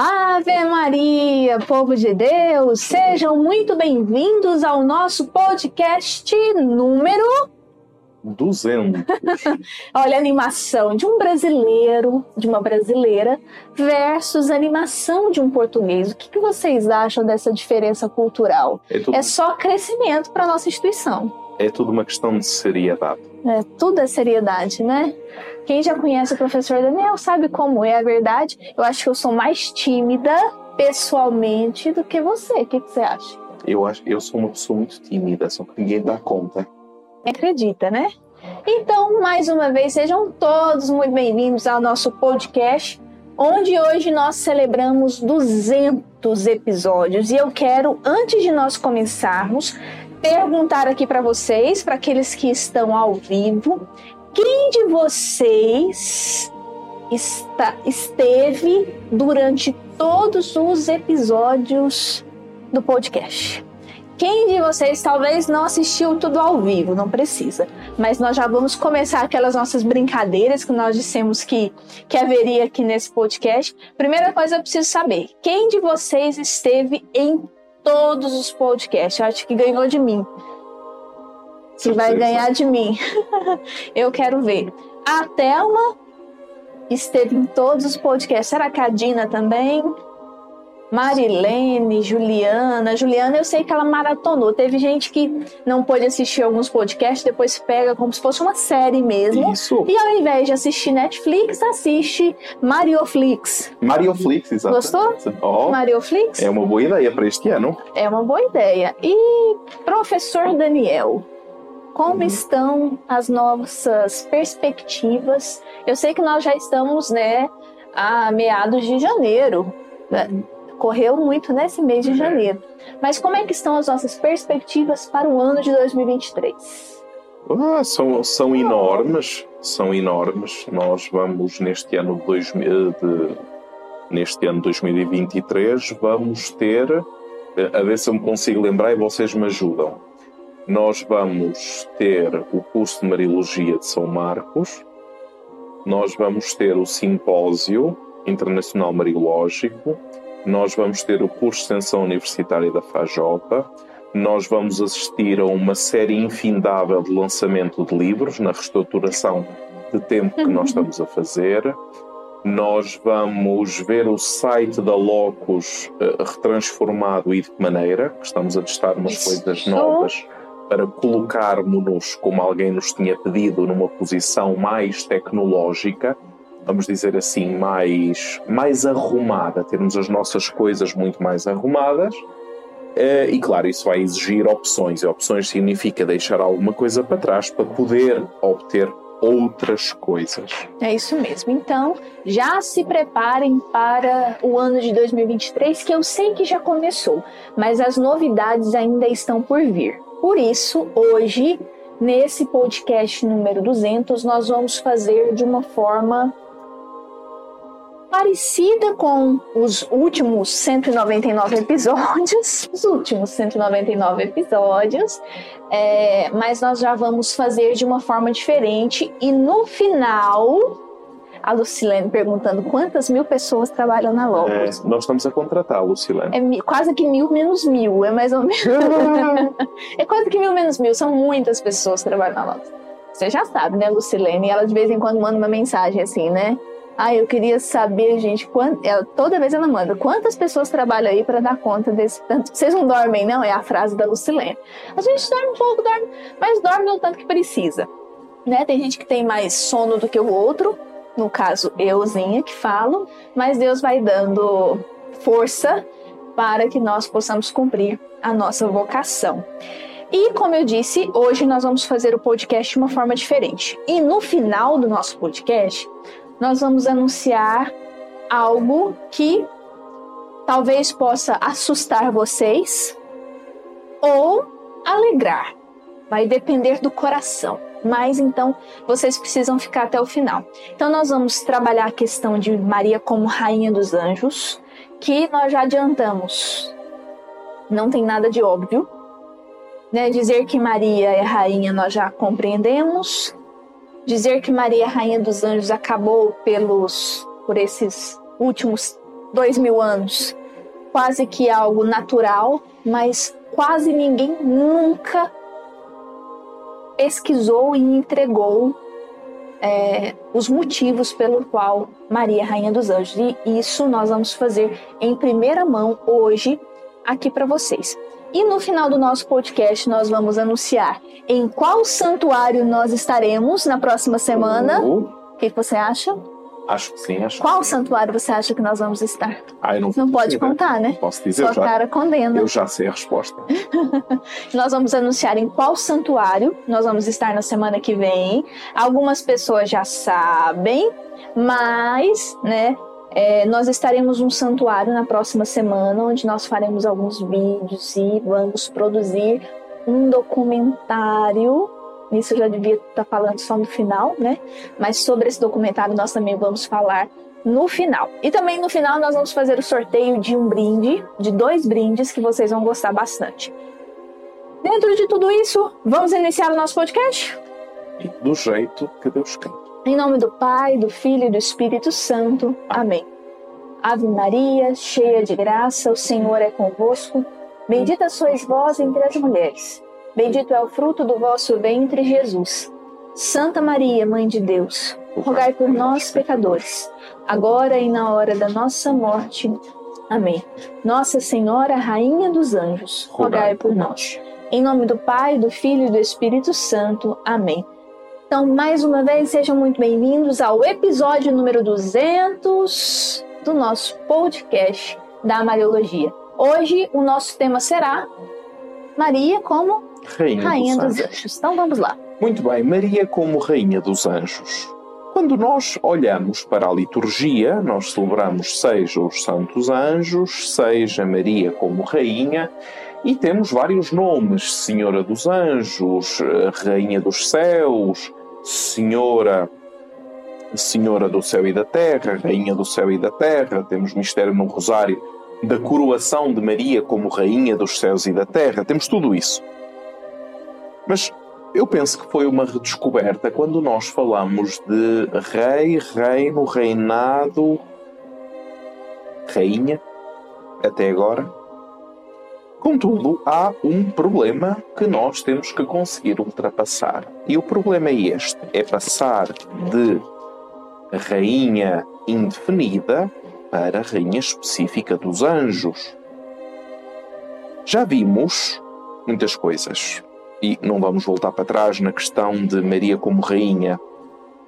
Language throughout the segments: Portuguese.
Ave Maria, povo de Deus, sejam muito bem-vindos ao nosso podcast número 200. Olha a animação de um brasileiro, de uma brasileira, versus a animação de um português. O que, que vocês acham dessa diferença cultural? É tudo, É só crescimento para nossa instituição. é tudo uma questão de seriedade. É, tudo é seriedade, né? Quem já conhece o professor Daniel sabe como é a verdade. Eu acho que eu sou mais tímida pessoalmente do que você. O que, que você acha? Eu acho eu sou uma pessoa muito tímida, só que ninguém dá conta. Acredita, né? Então, mais uma vez, sejam todos muito bem-vindos ao nosso podcast, onde hoje nós celebramos 200 episódios. E eu quero, antes de nós começarmos, perguntar aqui para vocês, para aqueles que estão ao vivo, quem de vocês está, esteve durante todos os episódios do podcast? Quem de vocês talvez não assistiu tudo ao vivo, não precisa. Mas nós já vamos começar aquelas nossas brincadeiras que nós dissemos que, que haveria aqui nesse podcast. Primeira coisa eu preciso saber: quem de vocês esteve em todos os podcasts? Eu acho que ganhou de mim. Se vai ganhar de mim. eu quero ver. A Thelma esteve em todos os podcasts. Será que a Dina também? Marilene, Juliana. Juliana, eu sei que ela maratonou. Teve gente que não pôde assistir alguns podcasts, depois pega como se fosse uma série mesmo. Isso. E ao invés de assistir Netflix, assiste Marioflix. Marioflix, exatamente. Gostou? Ó, Marioflix é uma boa ideia para este ano. é uma boa ideia. E professor Daniel, como Uhum. estão as nossas perspectivas? Eu sei que nós já estamos, né, a meados de janeiro. Correu muito nesse mês de É. janeiro. Mas como é que estão as nossas perspectivas para o ano de 2023? Ah, são, são enormes, são enormes. Nós vamos neste ano de 2000, de- neste ano de 2023 vamos ter, eh, a ver se eu me consigo lembrar e vocês me ajudam. Nós vamos ter o curso de Mariologia de São Marcos, nós vamos ter o simpósio internacional mariológico, nós vamos ter o curso de extensão universitária da FAJOPA, nós vamos assistir a uma série infindável de lançamento de livros na reestruturação de tempo que nós estamos a fazer. Nós vamos ver o site da Locus eh, retransformado e de que maneira, que estamos a testar umas Isso. coisas novas para colocarmos-nos, como alguém nos tinha pedido, numa posição mais tecnológica, vamos dizer assim, mais, mais arrumada, termos as nossas coisas muito mais arrumadas. Eh, e claro, isso vai exigir opções, e opções significa deixar alguma coisa para trás para poder obter outras coisas. É isso mesmo. Então, já se preparem para o ano de 2023, que eu sei que já começou, mas as novidades ainda estão por vir. Por isso, hoje, nesse podcast número 200, nós vamos fazer de uma forma parecida com os últimos 199 episódios, os últimos 199 episódios, é, mas nós já vamos fazer de uma forma diferente e no final a Lucilene perguntando quantas mil pessoas trabalham na Logos. nós estamos a contratá-lo, Silene. É mi- quase que mil menos mil, é mais ou menos. é quase que mil menos mil, são muitas pessoas que trabalham na Logos. Você já sabe, né, Lucilene? Ela de vez em quando manda uma mensagem assim, né? Ah, eu queria saber, gente, ela, toda vez ela manda, quantas pessoas trabalham aí para dar conta desse tanto? Vocês não dormem, não? É a frase da Lucilene. A gente dorme um pouco, dorme, mas dorme o tanto que precisa. Né? Tem gente que tem mais sono do que o outro, no caso, euzinha que falo, mas Deus vai dando força para que nós possamos cumprir a nossa vocação. E como eu disse, hoje nós vamos fazer o podcast de uma forma diferente. E no final do nosso podcast, nós vamos anunciar algo que talvez possa assustar vocês ou alegrar. Vai depender do coração. Mas então vocês precisam ficar até o final. Então nós vamos trabalhar a questão de Maria como rainha dos anjos, que nós já adiantamos. Não tem nada de óbvio. Né? Dizer que Maria é rainha nós já compreendemos. Dizer que Maria rainha dos anjos acabou pelos por esses últimos dois mil anos, quase que algo natural, mas quase ninguém nunca pesquisou e entregou é, os motivos pelo qual Maria, Rainha dos Anjos. E isso nós vamos fazer em primeira mão hoje aqui para vocês. E no final do nosso podcast nós vamos anunciar em qual santuário nós estaremos na próxima semana. Uh, O que, que você acha? acho que sim, acho Qual sim. santuário você acha que nós vamos estar? Ah, eu não, Não pode dizer. contar, né? Posso dizer, Sua já, cara condena. eu já sei a resposta. Nós vamos anunciar em qual santuário nós vamos estar na semana que vem. Algumas pessoas já sabem, mas, né, é, nós estaremos num santuário na próxima semana, onde nós faremos alguns vídeos e vamos produzir um documentário. Isso eu já devia estar falando só no final, né? Mas sobre esse documentário nós também vamos falar no final. E também no final nós vamos fazer o sorteio de um brinde, de dois brindes que vocês vão gostar bastante. Dentro de tudo isso, vamos iniciar o nosso podcast? Do jeito que Deus quer. Em nome do Pai, do Filho e do Espírito Santo. Amém. Ave Maria, cheia de graça, o Senhor é convosco. Bendita sois vós entre as mulheres. Bendito é o fruto do vosso ventre, Jesus. Santa Maria, Mãe de Deus, rogai por nós, pecadores, agora e na hora da nossa morte. Amém. Nossa Senhora, Rainha dos Anjos, rogai por nós. Em nome do Pai, do Filho e do Espírito Santo. Amém. Então, mais uma vez, sejam muito bem-vindos ao episódio número 200 do nosso podcast da Mariologia. Hoje, o nosso tema será Maria como Rainha, Rainha dos dos Anjos. Anjos. Então, vamos lá. Muito bem, Maria como Rainha dos Anjos. Quando nós olhamos para a liturgia, nós celebramos seja os Santos Anjos, seja Maria como Rainha, e temos vários nomes: Senhora dos Anjos, eh, Rainha dos Céus, Senhora. Senhora do Céu e da Terra, Rainha do Céu e da Terra, temos mistério no Rosário da coroação de Maria como Rainha dos Céus e da Terra, temos tudo isso. Mas eu penso que foi uma redescoberta quando nós falamos de rei, reino, reinado, rainha, até agora. Contudo, há um problema que nós temos que conseguir ultrapassar. E o problema é este: é passar de rainha indefinida para rainha específica dos anjos. Já vimos muitas coisas e não vamos voltar para trás na questão de Maria como rainha.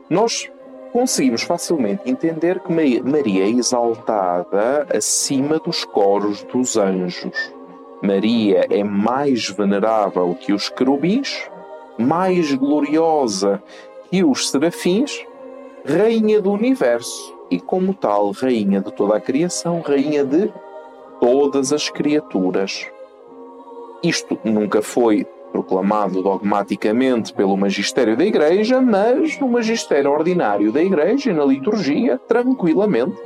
Nós conseguimos facilmente entender que Ma- Maria é exaltada acima dos coros dos anjos. Maria é mais venerável que os querubins, mais gloriosa que os serafins, rainha do universo e, como tal, rainha de toda a criação, rainha de todas as criaturas. Isto nunca foi proclamado dogmaticamente pelo magistério da Igreja, mas no magistério ordinário da Igreja e na liturgia, tranquilamente,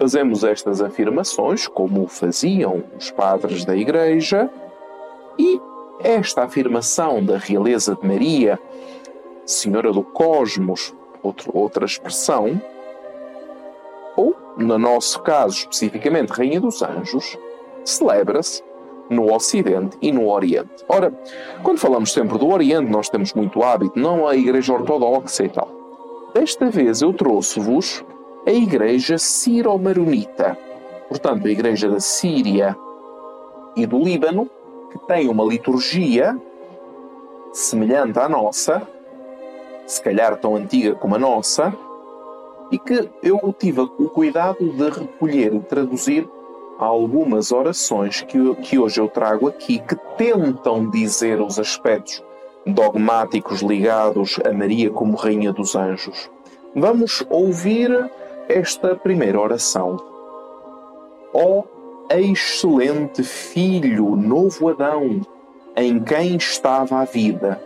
fazemos estas afirmações como faziam os padres da Igreja e esta afirmação da realeza de Maria, Senhora do Cosmos, outro- outra expressão, ou, no nosso caso especificamente, Rainha dos Anjos, celebra-se no Ocidente e no Oriente. Ora, quando falamos sempre do Oriente, nós temos muito hábito, não a Igreja Ortodoxa e tal. Desta vez eu trouxe-vos a Igreja Ciro-Maronita, portanto, a Igreja da Síria e do Líbano, que tem uma liturgia semelhante à nossa, se calhar tão antiga como a nossa, e que eu tive o cuidado de recolher e traduzir algumas orações que, que hoje eu trago aqui que tentam dizer os aspectos dogmáticos ligados a Maria como Rainha dos Anjos. Vamos ouvir esta primeira oração. Ó excelente Filho, novo Adão, em quem estava a vida,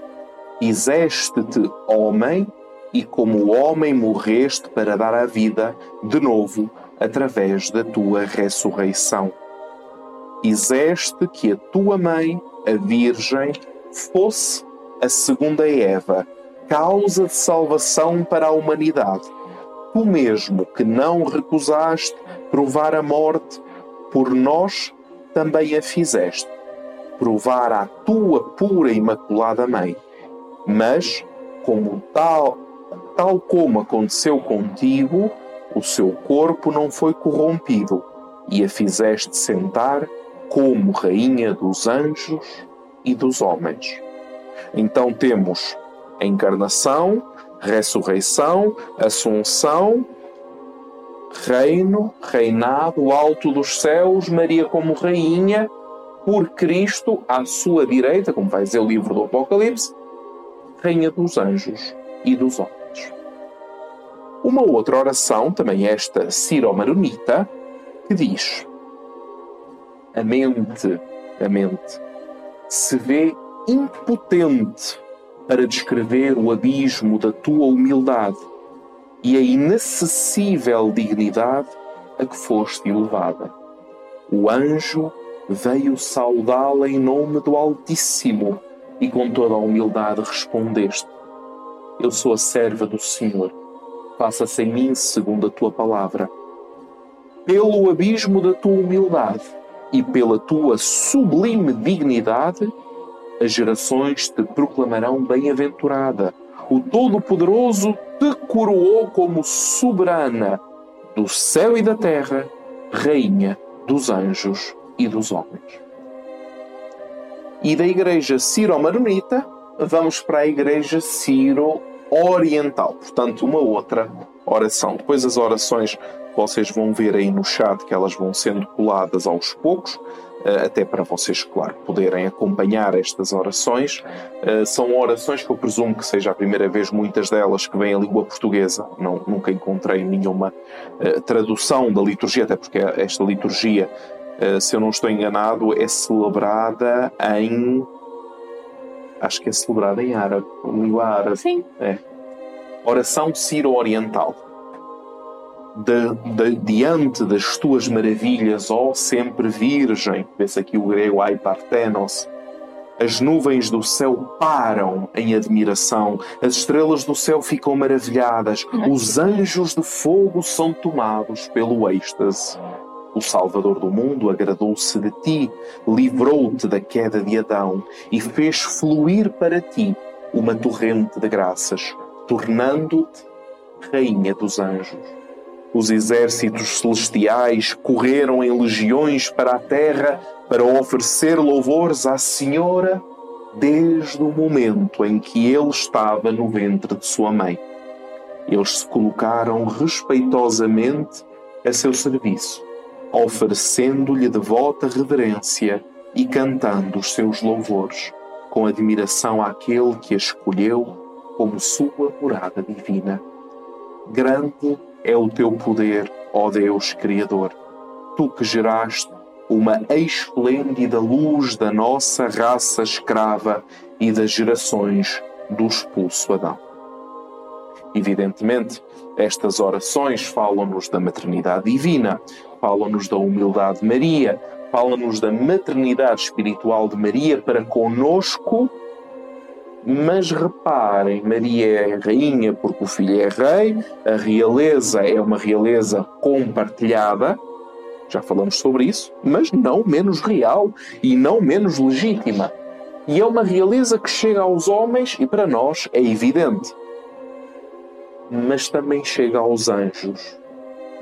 fizeste-te homem e como homem morreste para dar a vida de novo através da tua ressurreição. Fizeste que a tua mãe, a Virgem, fosse a segunda Eva, causa de salvação para a humanidade. Tu mesmo que não recusaste provar a morte, por nós também a fizeste, provar a tua pura e imaculada mãe. Mas, como tal, tal como aconteceu contigo, o seu corpo não foi corrompido, e a fizeste sentar como rainha dos anjos e dos homens. Então temos a encarnação, ressurreição, assunção, reino, reinado alto dos céus, Maria como rainha, por Cristo à sua direita, como vai dizer o livro do Apocalipse, rainha dos anjos e dos homens. Uma outra oração, também esta Ciro-Maronita, que diz: A mente, a mente, se vê impotente para descrever o abismo da tua humildade e a inacessível dignidade a que foste elevada. O anjo veio saudá-la em nome do Altíssimo e com toda a humildade respondeste: Eu sou a serva do Senhor, faça-se em mim segundo a tua palavra. Pelo abismo da tua humildade e pela tua sublime dignidade, as gerações te proclamarão bem-aventurada. O Todo-Poderoso te coroou como soberana do céu e da terra, rainha dos anjos e dos homens. E da igreja Ciro-Maronita, vamos para a igreja Ciro-Oriental, portanto, uma outra oração. Depois as orações vocês vão ver aí no chat que elas vão sendo coladas aos poucos, até para vocês, claro, poderem acompanhar estas orações. Eh, são orações que eu presumo que seja a primeira vez, muitas delas que vêm em língua portuguesa. Não, nunca encontrei nenhuma eh, tradução da liturgia, até porque esta liturgia, se eu não estou enganado, é celebrada em. Acho que é celebrada em árabe, língua árabe. Sim. É. Oração Ciro-Oriental de, de, diante das tuas maravilhas, ó sempre Virgem, vê-se aqui o grego ai partenos, as nuvens do céu param em admiração, as estrelas do céu ficam maravilhadas, os anjos de fogo são tomados pelo êxtase. O Salvador do mundo agradou-se de ti, livrou-te da queda de Adão e fez fluir para ti uma torrente de graças, tornando-te Rainha dos Anjos. Os exércitos celestiais correram em legiões para a terra para oferecer louvores à Senhora desde o momento em que ele estava no ventre de sua mãe. Eles se colocaram respeitosamente a seu serviço, oferecendo-lhe devota reverência e cantando os seus louvores, com admiração àquele que a escolheu como sua morada divina. Grande é o teu poder, ó Deus Criador. Tu que geraste uma esplêndida luz da nossa raça escrava e das gerações do expulso Adão. Evidentemente, estas orações falam-nos da maternidade divina, falam-nos da humildade de Maria, falam-nos da maternidade espiritual de Maria para conosco mas reparem, Maria é rainha porque o filho é rei, a realeza é uma realeza compartilhada, já falamos sobre isso, mas não menos real e não menos legítima. E é uma realeza que chega aos homens e para nós é evidente. Mas também chega aos anjos.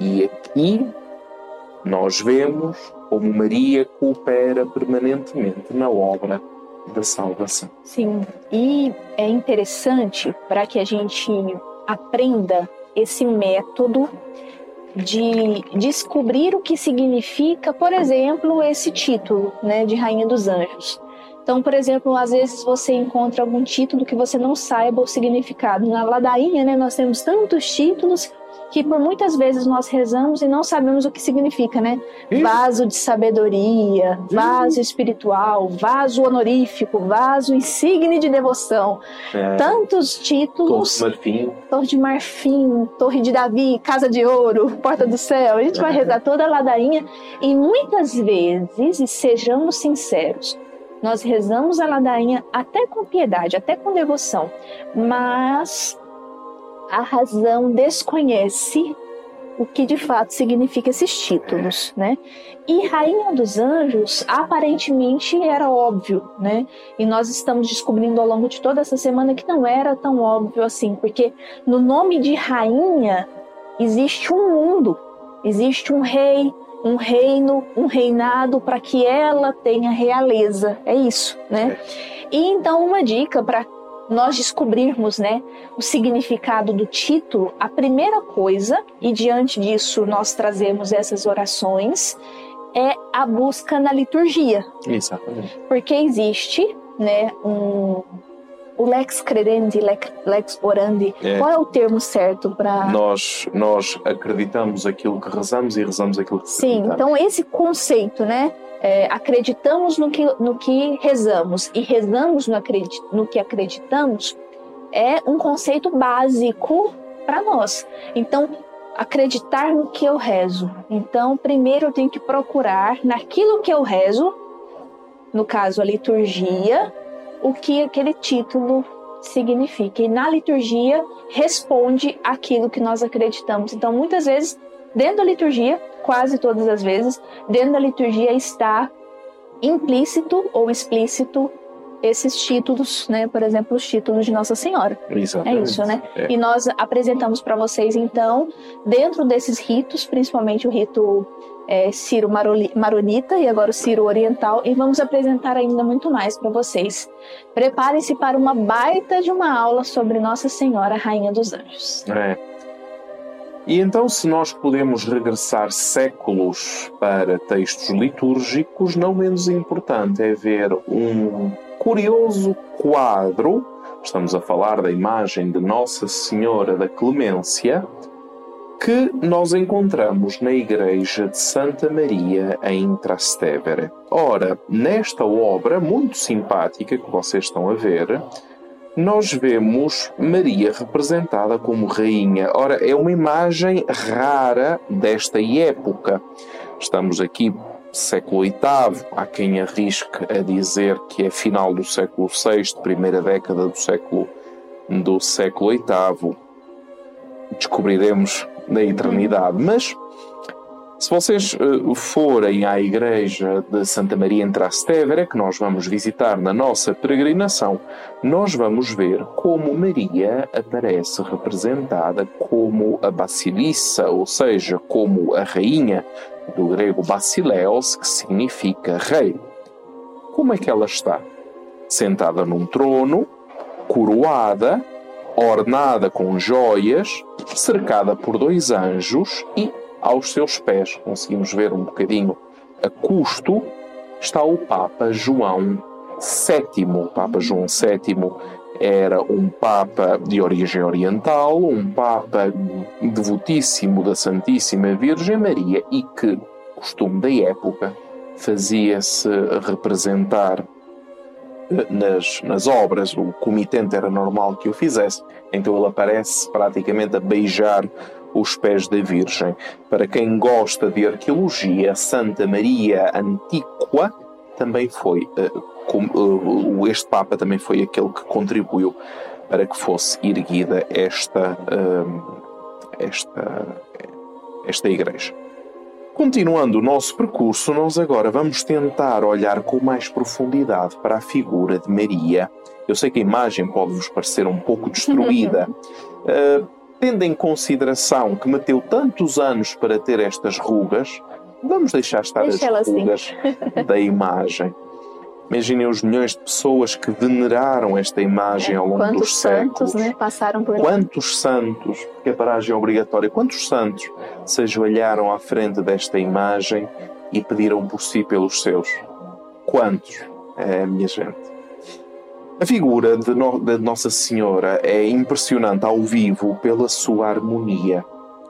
E aqui nós vemos como Maria coopera permanentemente na obra da salvação. Sim, e é interessante para que a gente aprenda esse método de descobrir o que significa, por exemplo, esse título, né, de Rainha dos Anjos. Então, por exemplo, às vezes você encontra algum título que você não saiba o significado. Na ladainha, né, nós temos tantos títulos que por muitas vezes nós rezamos e não sabemos o que significa, né? Isso. Vaso de sabedoria, vaso espiritual, vaso honorífico, vaso insigne de devoção. É. Tantos títulos. Torre de marfim. Torre de marfim, Torre de Davi, Casa de Ouro, Porta do Céu. A gente vai rezar toda a ladainha e muitas vezes, e sejamos sinceros, nós rezamos a ladainha até com piedade, até com devoção, mas a razão desconhece o que de fato significa esses títulos, né? E Rainha dos Anjos, aparentemente era óbvio, né? E nós estamos descobrindo ao longo de toda essa semana que não era tão óbvio assim, porque no nome de rainha existe um mundo, existe um rei, um reino, um reinado para que ela tenha realeza. É isso, né? E então uma dica para nós descobrirmos, né, o significado do título, a primeira coisa, e diante disso nós trazemos essas orações, é a busca na liturgia. Exatamente. Porque existe, né, um o lex credendi, lex orandi. É. Qual é o termo certo para nós nós acreditamos aquilo que rezamos e rezamos aquilo que Sim, então esse conceito, né? É, acreditamos no que, no que rezamos e rezamos no, acredit, no que acreditamos é um conceito básico para nós. Então, acreditar no que eu rezo. Então, primeiro eu tenho que procurar naquilo que eu rezo, no caso a liturgia, o que aquele título significa. E na liturgia responde aquilo que nós acreditamos. Então, muitas vezes, dentro da liturgia, quase todas as vezes, dentro da liturgia está implícito ou explícito esses títulos, né? Por exemplo, os títulos de Nossa Senhora. Exatamente. É isso, né? É. E nós apresentamos para vocês, então, dentro desses ritos, principalmente o rito é, Ciro Maronita e agora o Ciro Oriental, e vamos apresentar ainda muito mais para vocês. Preparem-se para uma baita de uma aula sobre Nossa Senhora, Rainha dos Anjos. É. E então, se nós podemos regressar séculos para textos litúrgicos, não menos importante é ver um curioso quadro. Estamos a falar da imagem de Nossa Senhora da Clemência, que nós encontramos na igreja de Santa Maria em Trastevere. Ora, nesta obra muito simpática que vocês estão a ver, nós vemos Maria representada como rainha. Ora, é uma imagem rara desta época. Estamos aqui século VIII, há quem arrisque a dizer que é final do século VI, primeira década do século do século VIII. Descobriremos na eternidade, mas se vocês uh, forem à igreja de Santa Maria em Trastevere, que nós vamos visitar na nossa peregrinação, nós vamos ver como Maria aparece representada como a Basilissa, ou seja, como a rainha, do grego basileos, que significa rei. Como é que ela está? Sentada num trono, coroada, ornada com joias, cercada por dois anjos e aos seus pés, conseguimos ver um bocadinho a custo, está o Papa João VII. O Papa João VII era um Papa de origem oriental, um Papa devotíssimo da Santíssima Virgem Maria e que, costume da época, fazia-se representar eh, nas, nas obras, o comitente era normal que o fizesse, então ele aparece praticamente a beijar os pés da Virgem. Para quem gosta de arqueologia, Santa Maria Antiqua também foi, eh, eh, este Papa também foi aquele que contribuiu para que fosse erguida esta, eh, esta, esta igreja. Continuando o nosso percurso, nós agora vamos tentar olhar com mais profundidade para a figura de Maria. Eu sei que a imagem pode vos parecer um pouco destruída, tendo em consideração que meteu tantos anos para ter estas rugas, vamos deixar estar Deixa as assim. rugas assim. da imagem. Imaginem os milhões de pessoas que veneraram esta imagem ao longo quantos dos santos, séculos. Né, passaram por Quantos santos, porque a paragem é obrigatória, quantos santos se ajoelharam à frente desta imagem e pediram por si pelos seus? Quantos? É, minha gente. A figura de, no, de, Nossa Senhora é impressionante ao vivo pela sua harmonia.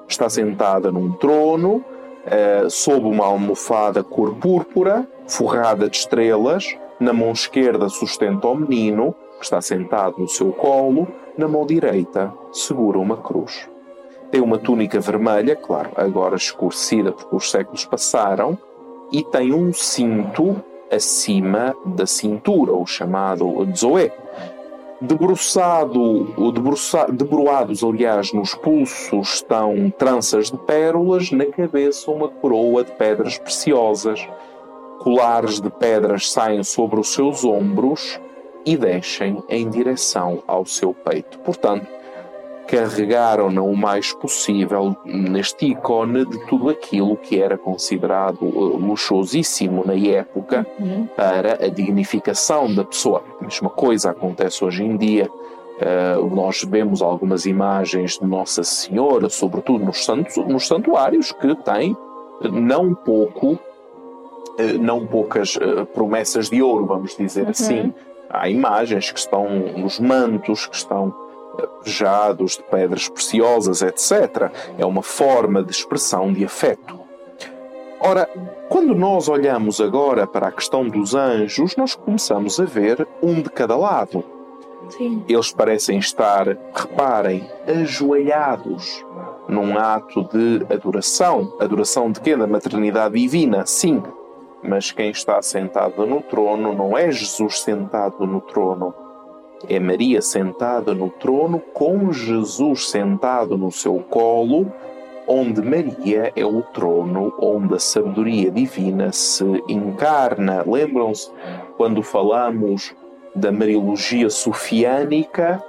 Está sentada num trono, eh, sob uma almofada cor púrpura, forrada de estrelas. Na mão esquerda sustenta o menino, que está sentado no seu colo. Na mão direita segura uma cruz. Tem uma túnica vermelha, claro, agora escurecida porque os séculos passaram, e tem um cinto acima da cintura, o chamado zoé. Debruçado, debruça, debruados, aliás, nos pulsos estão tranças de pérolas, na cabeça uma coroa de pedras preciosas. Colares de pedras saem sobre os seus ombros e descem em direção ao seu peito. Portanto, carregaram-na o mais possível neste ícone de tudo aquilo que era considerado uh, luxuosíssimo na época uhum. para a dignificação da pessoa. A mesma coisa acontece hoje em dia. Uh, nós vemos algumas imagens de Nossa Senhora, sobretudo nos, santos, nos santuários, que têm não pouco, uh, não poucas uh, promessas de ouro, vamos dizer uhum. assim. Há imagens que estão nos mantos, que estão pejados de pedras preciosas, etc. É uma forma de expressão de afeto. Ora, quando nós olhamos agora para a questão dos anjos, nós começamos a ver um de cada lado. Sim. Eles parecem estar, reparem, ajoelhados num ato de adoração. Adoração de quê? Da maternidade divina, sim. Mas quem está sentado no trono não é Jesus sentado no trono, é Maria sentada no trono, com Jesus sentado no seu colo, onde Maria é o trono onde a sabedoria divina se encarna. Lembram-se quando falamos da Mariologia sofiânica?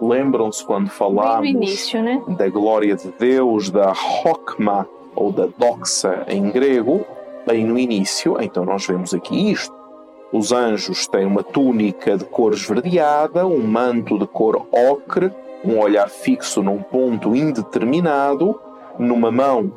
Lembram-se quando falamos início, né? da glória de Deus, da Hokma ou da Doxa em grego? Bem no início, então nós vemos aqui isto. Os anjos têm uma túnica de cor esverdeada, um manto de cor ocre, um olhar fixo num ponto indeterminado, numa mão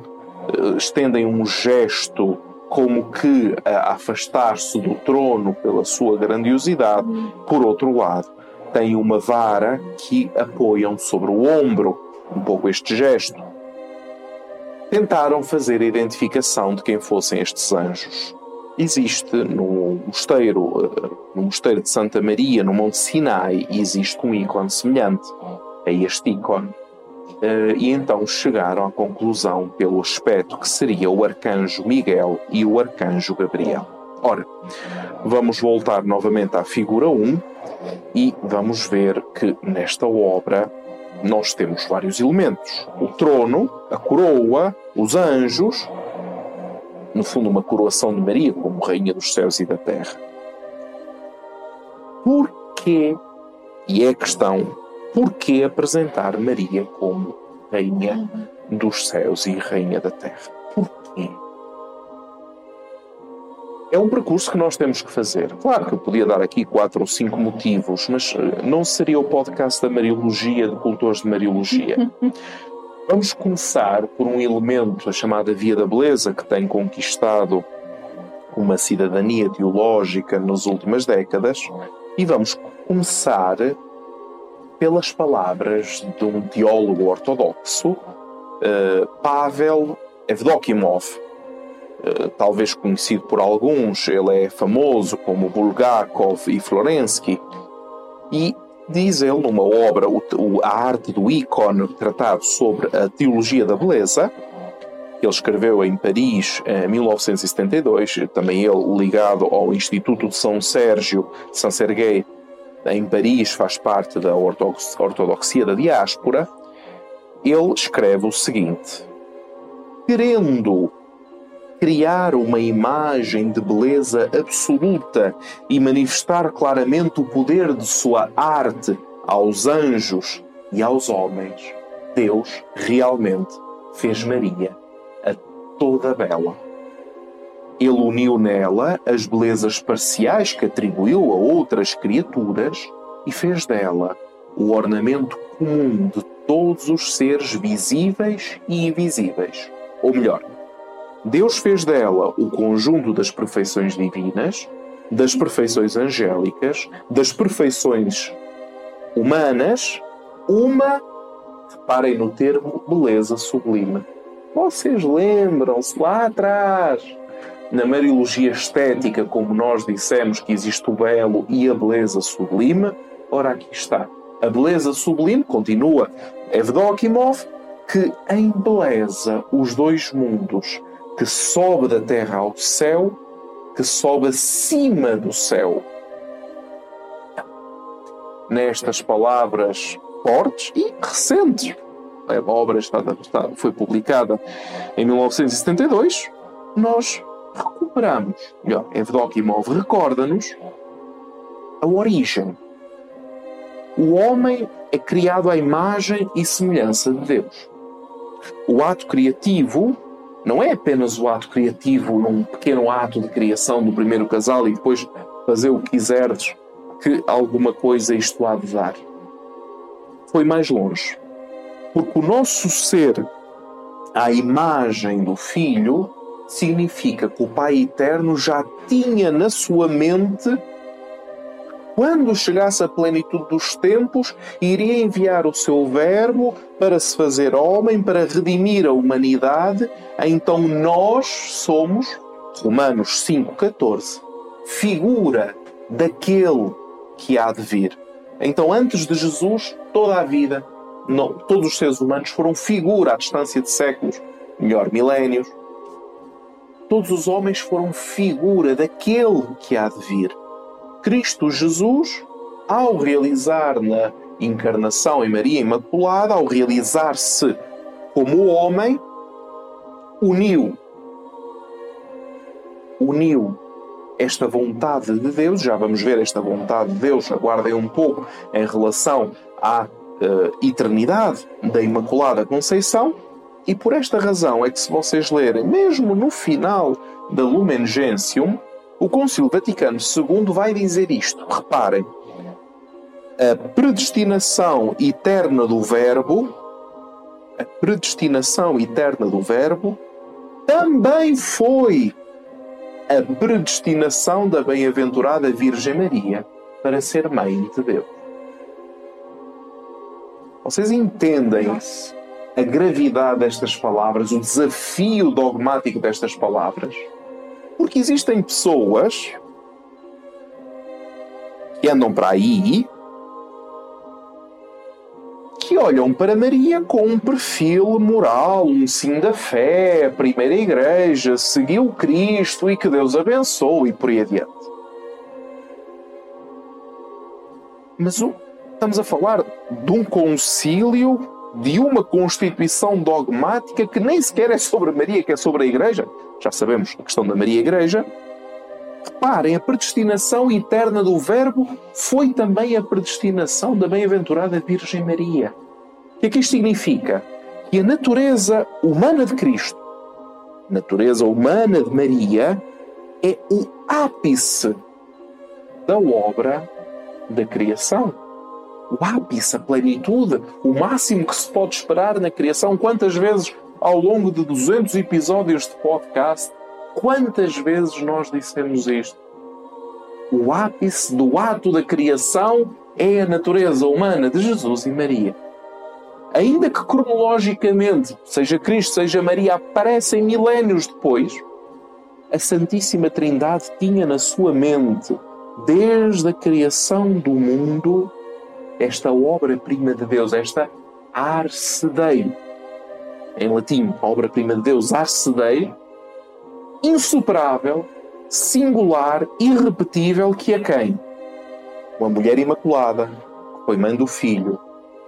eh, estendem um gesto como que a afastar-se do trono pela sua grandiosidade. Por outro lado, têm uma vara que apoiam sobre o ombro, um pouco este gesto. Tentaram fazer a identificação de quem fossem estes anjos existe no mosteiro, eh, no mosteiro de Santa Maria, no Monte Sinai, existe um ícone semelhante a este ícone. Eh, e então chegaram à conclusão, pelo aspecto, que seria o arcanjo Miguel e o arcanjo Gabriel. Ora, vamos voltar novamente à figura 1 e vamos ver que nesta obra nós temos vários elementos: o trono, a coroa, os anjos, no fundo, uma coroação de Maria como Rainha dos céus e da terra. Porquê, e é a questão, porquê apresentar Maria como Rainha dos céus e Rainha da terra? Porquê? É um percurso que nós temos que fazer. Claro que eu podia dar aqui quatro ou cinco motivos, mas eh, não seria o podcast da Mariologia, de cultores de Mariologia. Vamos começar por um elemento, a chamada Via da Beleza, que tem conquistado uma cidadania teológica nas últimas décadas, e vamos começar pelas palavras de um teólogo ortodoxo, uh, Pavel Evdokimov. Uh, talvez conhecido por alguns, ele é famoso como Bulgakov e Florensky, e diz ele numa obra, o, A Arte do Ícone, tratado sobre a teologia da beleza, que ele escreveu em Paris em 1972, também ele ligado ao Instituto de São Sérgio, São Serguei, em Paris, faz parte da ortodoxia da diáspora, ele escreve o seguinte: querendo criar uma imagem de beleza absoluta e manifestar claramente o poder de sua arte aos anjos e aos homens, Deus realmente fez Maria a toda bela. Ele uniu nela as belezas parciais que atribuiu a outras criaturas e fez dela o ornamento comum de todos os seres visíveis e invisíveis. Ou melhor, Deus fez dela o conjunto das perfeições divinas, das perfeições angélicas, das perfeições humanas, uma, reparem no termo, beleza sublime. Vocês lembram-se lá atrás, na Mariologia estética, como nós dissemos que existe o belo e a beleza sublime? Ora, aqui está. A beleza sublime, continua Evdokimov, que embeleza os dois mundos, que sobe da terra ao céu, que sobe acima do céu. nestas palavras fortes e recentes. A obra está, está, foi publicada em 1972. Nós recuperamos, melhor, Evdokimov recorda-nos a origem. O homem é criado à imagem e semelhança de Deus. O ato criativo não é apenas o ato criativo num pequeno ato de criação do primeiro casal e depois fazer o que quiseres que alguma coisa isto há de dar. Foi mais longe. Porque o nosso ser à imagem do Filho significa que o Pai Eterno já tinha na sua mente quando chegasse a plenitude dos tempos, iria enviar o seu Verbo para se fazer homem, para redimir a humanidade. Então nós somos, Romanos 5,14, figura daquele que há de vir. Então, antes de Jesus, toda a vida, não, todos os seres humanos foram figura à distância de séculos, melhor, milénios. Todos os homens foram figura daquele que há de vir. Cristo Jesus, ao realizar na encarnação em Maria Imaculada, ao realizar-se como homem, uniu uniu esta vontade de Deus, já vamos ver esta vontade de Deus, aguardem um pouco em relação à uh, eternidade da Imaculada Conceição, e por esta razão é que, se vocês lerem, mesmo no final da Lumen Gentium, o Concílio Vaticano II vai dizer isto. Reparem, a predestinação eterna do Verbo, a predestinação eterna do Verbo, também foi a predestinação da bem-aventurada Virgem Maria para ser mãe de Deus. Vocês entendem a gravidade destas palavras, o desafio dogmático destas palavras? Porque existem pessoas que andam para aí que olham para Maria com um perfil moral, um sim da fé, primeira igreja, seguiu Cristo e que Deus abençoe e por aí adiante. Mas estamos a falar de um concílio, de uma constituição dogmática que nem sequer é sobre Maria, que é sobre a igreja. Já sabemos a questão da Maria Igreja. Reparem, a predestinação eterna do Verbo foi também a predestinação da bem-aventurada Virgem Maria. O que é que isto significa? Que a natureza humana de Cristo, a natureza humana de Maria, é o ápice da obra da criação. O ápice, a plenitude, o máximo que se pode esperar na criação. Quantas vezes, ao longo de 200 episódios de podcast, Quantas vezes nós dissemos isto? O ápice do ato da criação é a natureza humana de Jesus e Maria. Ainda que cronologicamente, seja Cristo, seja Maria, aparecem milénios depois, a Santíssima Trindade tinha na sua mente, desde a criação do mundo, esta obra-prima de Deus, esta Arcedeio. Em latim, obra-prima de Deus, Arcedeio, insuperável, singular, irrepetível que a quem? Uma mulher imaculada, que foi mãe do filho,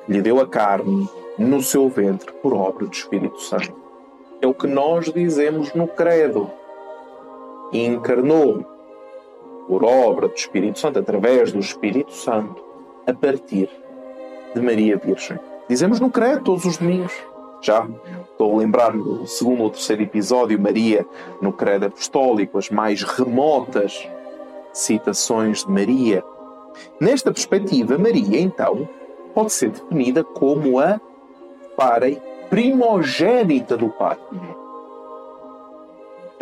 que lhe deu a carne no seu ventre por obra do Espírito Santo. É o que nós dizemos no credo. Encarnou por obra do Espírito Santo, através do Espírito Santo, a partir de Maria Virgem. Dizemos no credo todos os domingos. Já estou a lembrar no segundo ou terceiro episódio, Maria no Credo Apostólico, as mais remotas citações de Maria. Nesta perspectiva, Maria, então, pode ser definida como a, parem, primogênita do Pai.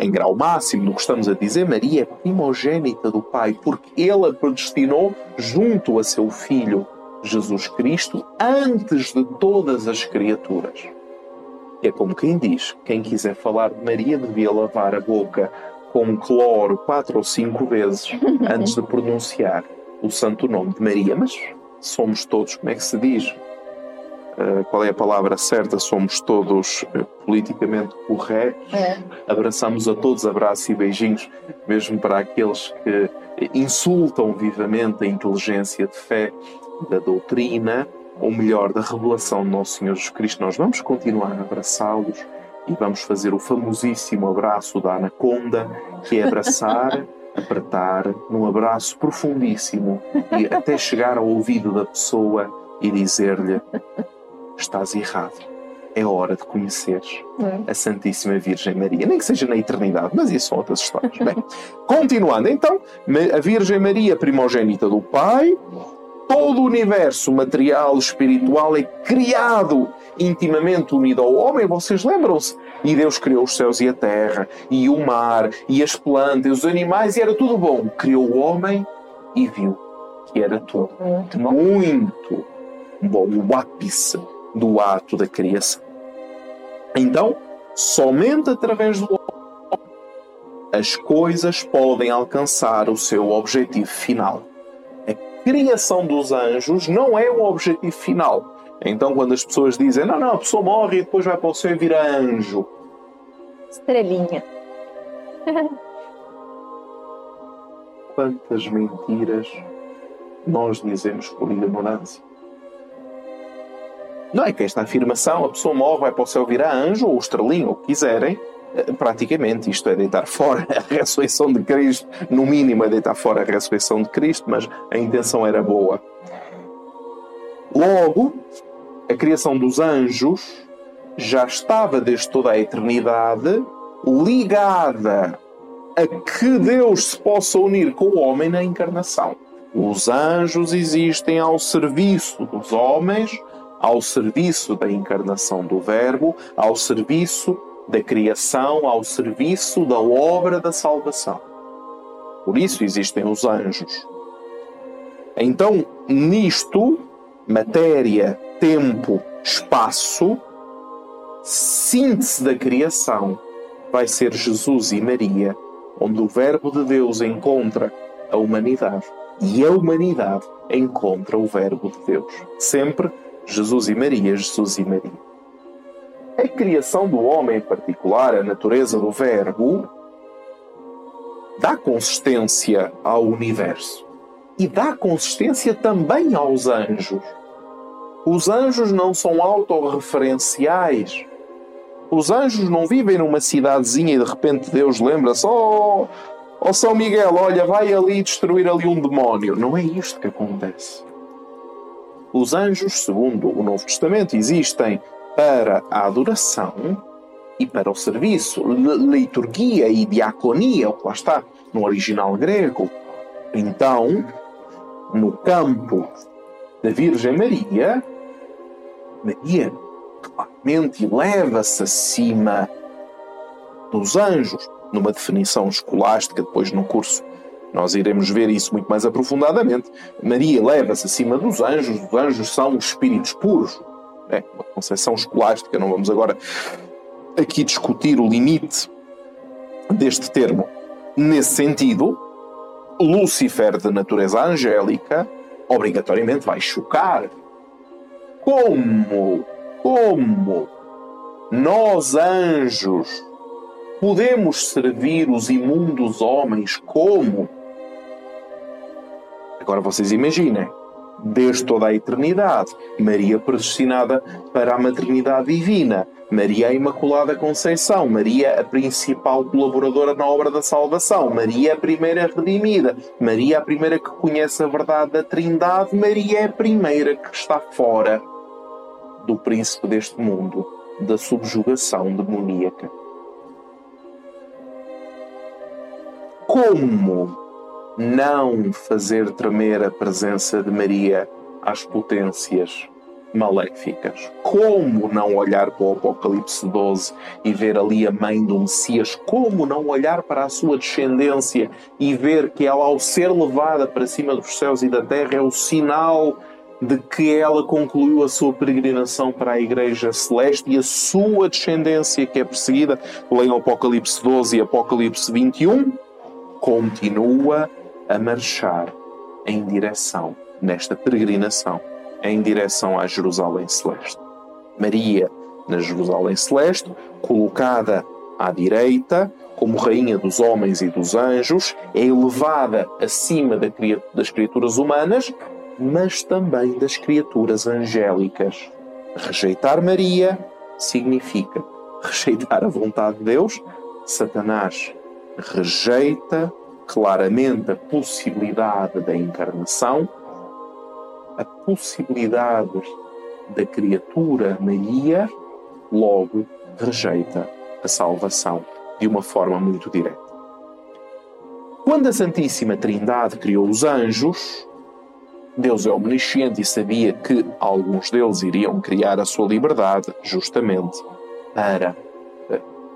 Em grau máximo do que estamos a dizer, Maria é primogênita do Pai, porque ele a predestinou junto a seu Filho, Jesus Cristo, antes de todas as criaturas. É como quem diz: quem quiser falar de Maria devia lavar a boca com cloro quatro ou cinco vezes antes de pronunciar o santo nome de Maria. Mas somos todos, como é que se diz? Uh, qual é a palavra certa? Somos todos uh, politicamente corretos. É. Abraçamos a todos, abraços e beijinhos, mesmo para aqueles que insultam vivamente a inteligência de fé da doutrina, ou melhor, da revelação de Nosso Senhor Jesus Cristo, nós vamos continuar a abraçá-los e vamos fazer o famosíssimo abraço da anaconda, que é abraçar, apertar, num abraço profundíssimo e até chegar ao ouvido da pessoa e dizer-lhe: Estás errado. É hora de conheceres a Santíssima Virgem Maria. Nem que seja na eternidade, mas isso são outras histórias. Bem, continuando, então, a Virgem Maria, primogênita do Pai, todo o universo material, espiritual é criado intimamente unido ao homem. Vocês lembram-se? E Deus criou os céus e a terra, e o mar, e as plantas, os animais, e era tudo bom. Criou o homem e viu que era tudo muito bom. Muito bom. O ápice do ato da criação. Então, somente através do homem as coisas podem alcançar o seu objetivo final criação dos anjos não é o objetivo final. Então, quando as pessoas dizem, não, não, a pessoa morre e depois vai para o céu e vira anjo. Estrelinha. Quantas mentiras nós dizemos por ignorância. Não é que esta afirmação, a pessoa morre, vai para o céu virar anjo ou estrelinho, o que quiserem, eh, praticamente isto é deitar fora a ressurreição de Cristo, no mínimo é deitar fora a ressurreição de Cristo, mas a intenção era boa. Logo, a criação dos anjos já estava desde toda a eternidade ligada a que Deus se possa unir com o homem na encarnação. Os anjos existem ao serviço dos homens, ao serviço da encarnação do Verbo, ao serviço da criação ao serviço da obra da salvação. Por isso existem os anjos. Então, nisto, matéria, tempo, espaço, síntese da criação vai ser Jesus e Maria, onde o Verbo de Deus encontra a humanidade e a humanidade encontra o Verbo de Deus. Sempre Jesus e Maria, Jesus e Maria a criação do homem em particular, a natureza do Verbo, dá consistência ao universo e dá consistência também aos anjos. Os anjos não são autorreferenciais. Os anjos não vivem numa cidadezinha e de repente Deus lembra-se: Oh, oh São Miguel, olha, vai ali destruir ali um demónio. Não é isto que acontece. Os anjos, segundo o Novo Testamento, existem para a adoração e para o serviço, liturgia e diaconia, o que lá está no original grego. Então, no campo da Virgem Maria, Maria claramente eleva-se acima dos anjos, numa definição escolástica, depois no curso nós iremos ver isso muito mais aprofundadamente. Maria eleva-se acima dos anjos, os anjos são espíritos puros, é uma concepção escolástica, não vamos agora aqui discutir o limite deste termo. Nesse sentido, Lúcifer, de natureza angélica, obrigatoriamente vai chocar. Como? Como? Nós, anjos, podemos servir os imundos homens como? Agora vocês imaginem desde toda a eternidade. Maria predestinada para a maternidade divina. Maria a Imaculada Conceição, Maria a principal colaboradora na obra da salvação, Maria a primeira redimida, Maria a primeira que conhece a verdade da Trindade, Maria é a primeira que está fora do príncipe deste mundo, da subjugação demoníaca. Como não fazer tremer a presença de Maria às potências maléficas. Como não olhar para o Apocalipse 12 e ver ali a mãe do Messias? Como não olhar para a sua descendência e ver que ela, ao ser levada para cima dos céus e da terra, é o sinal de que ela concluiu a sua peregrinação para a Igreja Celeste e a sua descendência que é perseguida? Leiam Apocalipse 12 e Apocalipse 21. Continua a marchar em direção, nesta peregrinação, em direção à Jerusalém Celeste. Maria, na Jerusalém Celeste, colocada à direita, como rainha dos homens e dos anjos, é elevada acima das criaturas humanas mas também das criaturas angélicas. Rejeitar Maria significa rejeitar a vontade de Deus. Satanás rejeita claramente a possibilidade da encarnação, a possibilidade da criatura Maria, logo rejeita a salvação de uma forma muito direta. Quando a Santíssima Trindade criou os anjos, Deus é omnisciente e sabia que alguns deles iriam criar a sua liberdade justamente para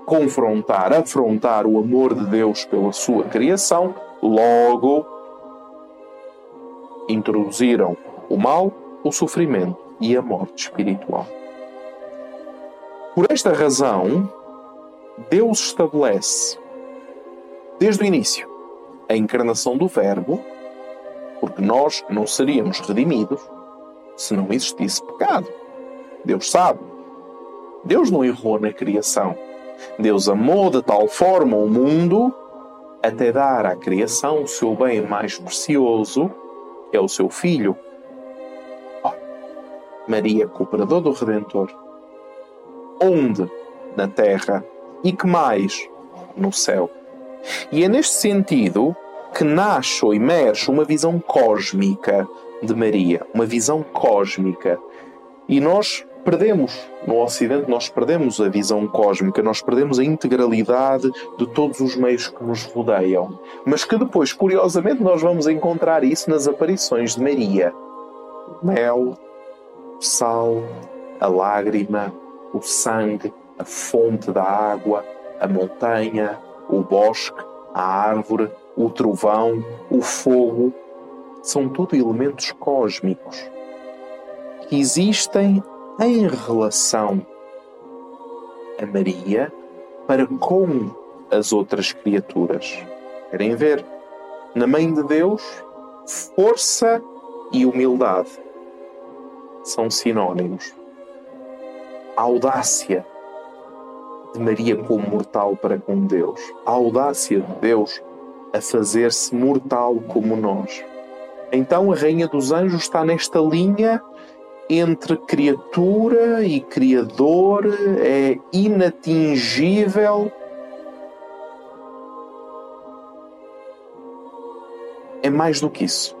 confrontar, afrontar o amor de Deus pela sua criação, logo introduziram o mal, o sofrimento e a morte espiritual. Por esta razão, Deus estabelece, desde o início, a encarnação do Verbo, porque nós não seríamos redimidos se não existisse pecado. Deus sabe. Deus não errou na criação. Deus amou de tal forma o mundo até dar à criação o seu bem mais precioso, que é o seu filho. Oh, Maria, cooperador do Redentor. Onde? Na terra. E que mais? No céu. E é neste sentido que nasce ou emerge uma visão cósmica de Maria, uma visão cósmica. E nós perdemos, no Ocidente, nós perdemos a visão cósmica, nós perdemos a integralidade de todos os meios que nos rodeiam. Mas que depois, curiosamente, nós vamos encontrar isso nas aparições de Maria: mel, sal, a lágrima, o sangue, a fonte da água, a montanha, o bosque, a árvore, o trovão, o fogo, são tudo elementos cósmicos que existem em relação a Maria para com as outras criaturas. Querem ver? Na Mãe de Deus, força e humildade são sinónimos. A audácia de Maria como mortal para com Deus, a audácia de Deus a fazer-se mortal como nós. Então a Rainha dos Anjos está nesta linha entre criatura e criador, é inatingível. É mais do que isso.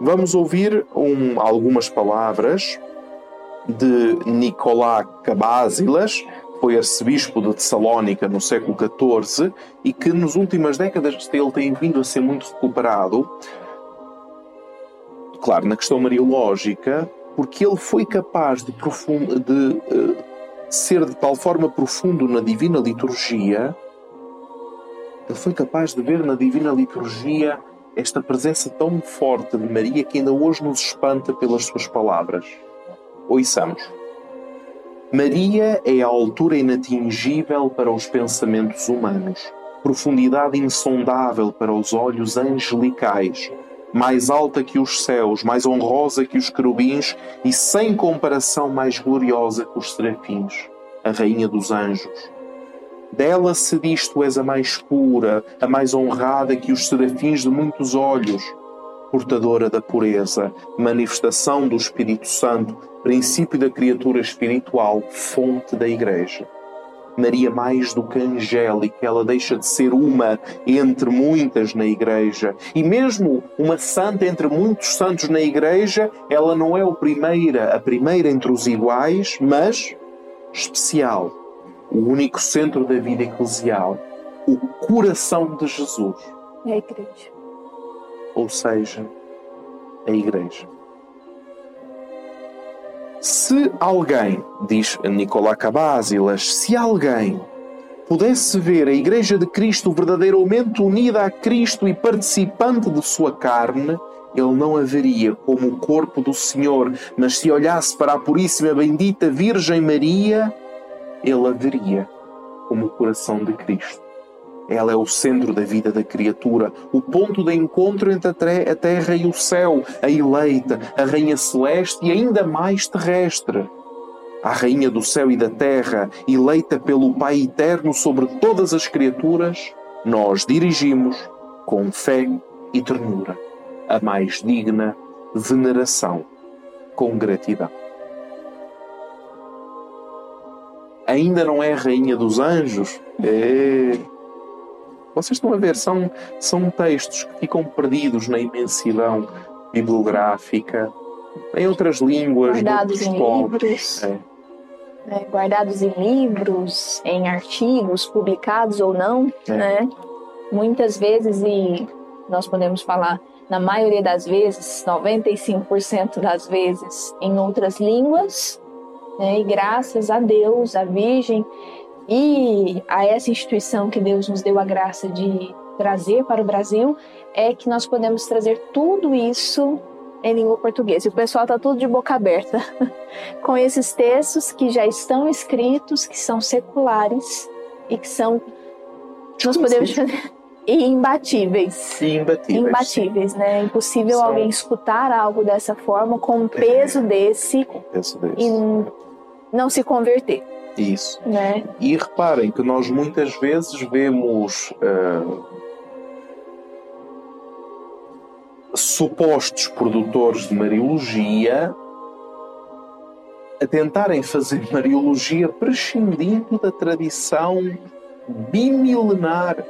Vamos ouvir um, algumas palavras de Nicolás Cabásilas, foi arcebispo de Tessalónica no século XIV e que nas últimas décadas ele tem vindo a ser muito recuperado. Claro, na questão mariológica, porque ele foi capaz de, profundo, de uh, ser de tal forma profundo na divina liturgia, ele foi capaz de ver na divina liturgia esta presença tão forte de Maria que ainda hoje nos espanta pelas suas palavras. Ouçamos. Maria é a altura inatingível para os pensamentos humanos, profundidade insondável para os olhos angelicais, mais alta que os céus, mais honrosa que os querubins e sem comparação mais gloriosa que os serafins, a rainha dos anjos. Dela se diz tu és a mais pura, a mais honrada que os serafins de muitos olhos, portadora da pureza, manifestação do Espírito Santo, princípio da criatura espiritual, fonte da Igreja. Maria, mais do que angélica, ela deixa de ser uma entre muitas na Igreja. E mesmo uma santa entre muitos santos na Igreja, ela não é a primeira, a primeira entre os iguais, mas especial. O único centro da vida eclesial. O coração de Jesus. É a Igreja ou seja, a Igreja. Se alguém, diz Nicolás Cabásilas, se alguém pudesse ver a Igreja de Cristo verdadeiramente unida a Cristo e participante de sua carne, ele não a veria como o corpo do Senhor, mas se olhasse para a Puríssima Bendita Virgem Maria, ele a veria como o coração de Cristo. Ela é o centro da vida da criatura, o ponto de encontro entre a terra e o céu, a eleita, a rainha celeste e ainda mais terrestre. A rainha do céu e da terra, eleita pelo Pai eterno sobre todas as criaturas, nós dirigimos com fé e ternura a mais digna veneração, com gratidão. Ainda não é a rainha dos anjos? É. Vocês estão a ver, são, são textos que ficam perdidos na imensidão bibliográfica, em outras línguas, guardados em povos. livros. É. É, guardados em livros, em artigos publicados ou não, é. né? Muitas vezes, e nós podemos falar na maioria das vezes, 95% das vezes, em outras línguas, né? e graças a Deus, a Virgem e a essa instituição que Deus nos deu a graça de trazer para o Brasil, é que nós podemos trazer tudo isso em língua portuguesa. E o pessoal está tudo de boca aberta com esses textos que já estão escritos, que são seculares e que são. Nós podemos fazer. E imbatíveis. imbatíveis. Imbatíveis, né? É impossível são... alguém escutar algo dessa forma, com um peso é. desse, com peso desse. e não se converter. Isso. Né? E reparem que nós muitas vezes vemos. Uh supostos produtores de Mariologia a tentarem fazer Mariologia prescindindo da tradição bimilenar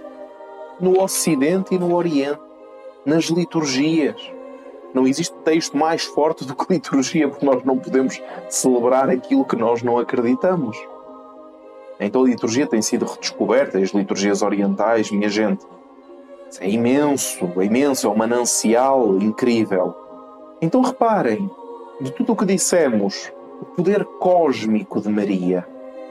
no Ocidente e no Oriente, nas liturgias. Não existe texto mais forte do que liturgia, porque nós não podemos celebrar aquilo que nós não acreditamos. Então a liturgia tem sido redescoberta, as liturgias orientais, minha gente, é imenso, é imenso, é um manancial incrível. Então reparem, de tudo o que dissemos, o poder cósmico de Maria,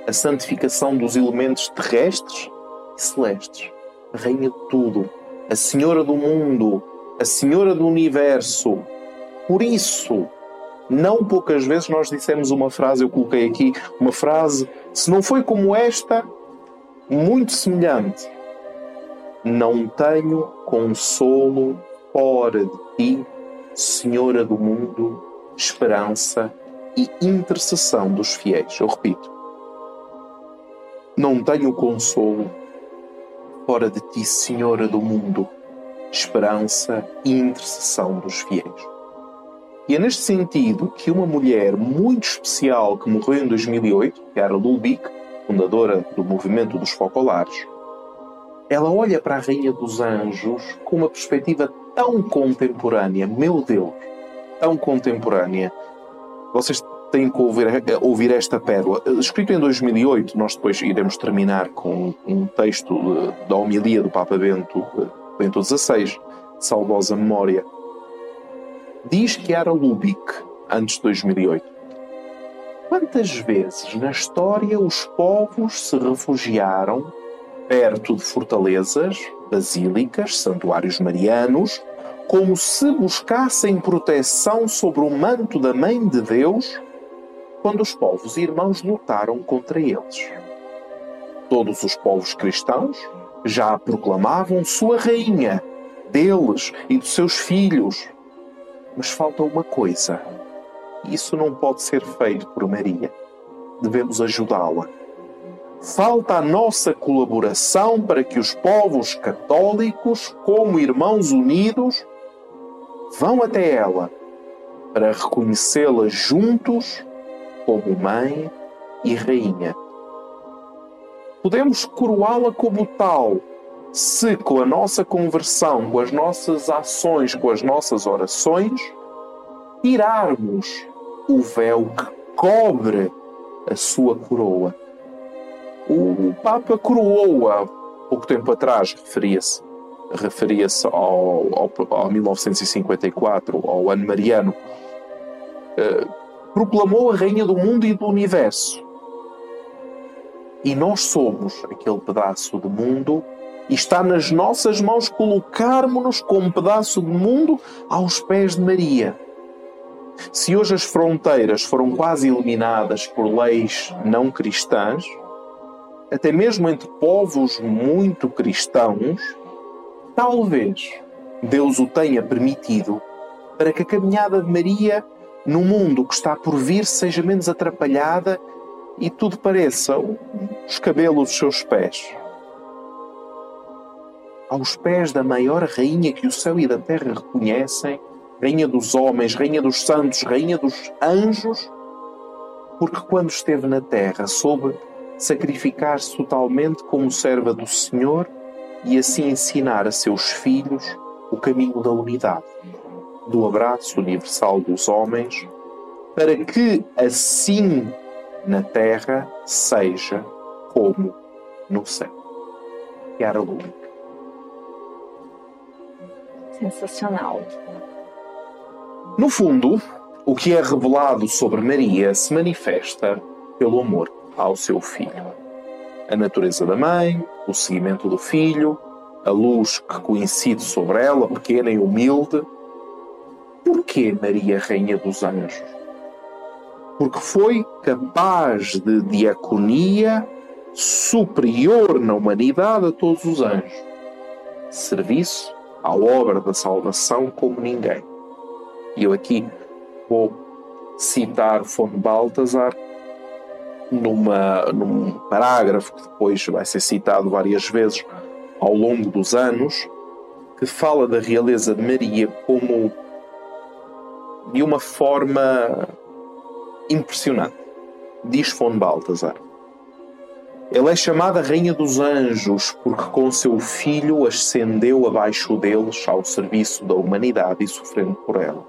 a santificação dos elementos terrestres e celestes, Rainha de tudo, a Senhora do mundo, a Senhora do universo. Por isso, não poucas vezes nós dissemos uma frase, eu coloquei aqui uma frase, se não foi como esta, muito semelhante não tenho consolo fora de ti, Senhora do mundo, esperança e intercessão dos fiéis. Eu repito. Não tenho consolo fora de ti, Senhora do mundo, esperança e intercessão dos fiéis. E é neste sentido que uma mulher muito especial que morreu em 2008, que era fundadora do movimento dos focolares, ela olha para a Rainha dos Anjos com uma perspectiva tão contemporânea, meu Deus, tão contemporânea. Vocês têm que ouvir, ouvir esta pérola. Escrito em 2008, nós depois iremos terminar com um texto eh, da homilia do Papa Bento, eh, Bento XVI, saudosa memória. Diz que era Lubick antes de 2008. Quantas vezes na história os povos se refugiaram perto de fortalezas, basílicas, santuários marianos, como se buscassem proteção sobre o manto da Mãe de Deus, quando os povos irmãos lutaram contra eles. Todos os povos cristãos já proclamavam sua rainha, deles e dos seus filhos. Mas falta uma coisa. Isso não pode ser feito por Maria. Devemos ajudá-la falta a nossa colaboração para que os povos católicos, como irmãos unidos, vão até ela para reconhecê-la juntos como mãe e rainha. Podemos coroá-la como tal se, com a nossa conversão, com as nossas ações, com as nossas orações, tirarmos o véu que cobre a sua coroa. O Papa coroou há pouco tempo atrás, referia-se referia-se ao, ao, ao 1954, ao ano mariano, uh, proclamou a rainha do mundo e do universo. E nós somos aquele pedaço de mundo e está nas nossas mãos colocarmos-nos como um pedaço de mundo aos pés de Maria. Se hoje as fronteiras foram quase eliminadas por leis não cristãs, até mesmo entre povos muito cristãos, talvez Deus o tenha permitido para que a caminhada de Maria no mundo que está por vir seja menos atrapalhada e tudo pareça os cabelos dos seus pés. Aos pés da maior rainha que o céu e a terra reconhecem, Rainha dos homens, Rainha dos santos, Rainha dos anjos, porque quando esteve na terra soube sacrificar-se totalmente como serva do Senhor e assim ensinar a seus filhos o caminho da unidade, do abraço universal dos homens, para que assim na terra seja como no céu. Chiara Lumic. Sensacional. No fundo, o que é revelado sobre Maria se manifesta pelo amor ao seu filho. A natureza da mãe, o seguimento do filho, a luz que coincide sobre ela, pequena e humilde. Porquê Maria, Rainha dos Anjos? Porque foi capaz de diaconia superior na humanidade a todos os anjos. Serviço à obra da salvação como ninguém. E eu aqui vou citar von Baltasar numa, num parágrafo que depois vai ser citado várias vezes ao longo dos anos, que fala da realeza de Maria como de uma forma impressionante. Diz von Baltasar. Ela é chamada Rainha dos Anjos porque com seu filho ascendeu abaixo deles ao serviço da humanidade e sofrendo por ela.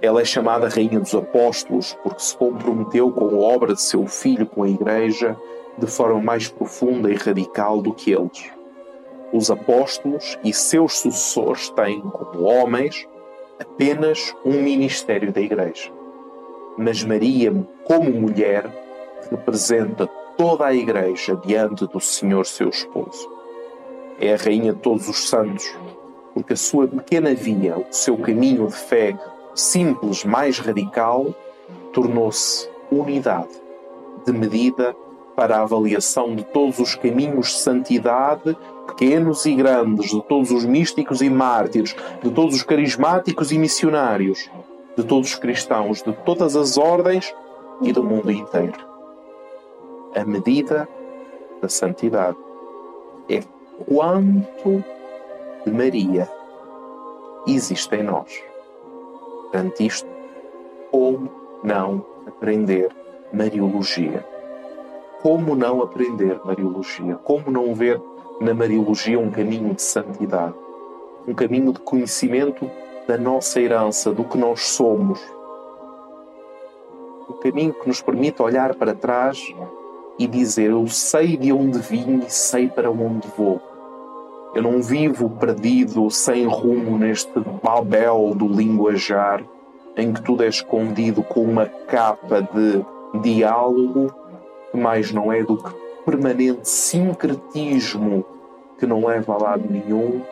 Ela é chamada Rainha dos Apóstolos porque se comprometeu com a obra de seu filho com a Igreja de forma mais profunda e radical do que eles. Os apóstolos e seus sucessores têm, como homens, apenas um ministério da Igreja. Mas Maria, como mulher, representa toda a Igreja diante do Senhor seu esposo. É a Rainha de todos os santos, porque a sua pequena via, o seu caminho de fé simples, mais radical, tornou-se unidade de medida para a avaliação de todos os caminhos de santidade, pequenos e grandes, de todos os místicos e mártires, de todos os carismáticos e missionários, de todos os cristãos, de todas as ordens e do mundo inteiro a medida da santidade. É quanto de Maria existe em nós. Perante isto, como não aprender Mariologia? Como não aprender Mariologia? Como não ver na Mariologia um caminho de santidade? Um caminho de conhecimento da nossa herança, do que nós somos. Um caminho que nos permite olhar para trás e dizer: Eu sei de onde vim e sei para onde vou. Eu não vivo perdido, sem rumo neste babel do linguajar em que tudo é escondido com uma capa de diálogo que mais não é do que permanente sincretismo que não leva a lado nenhum,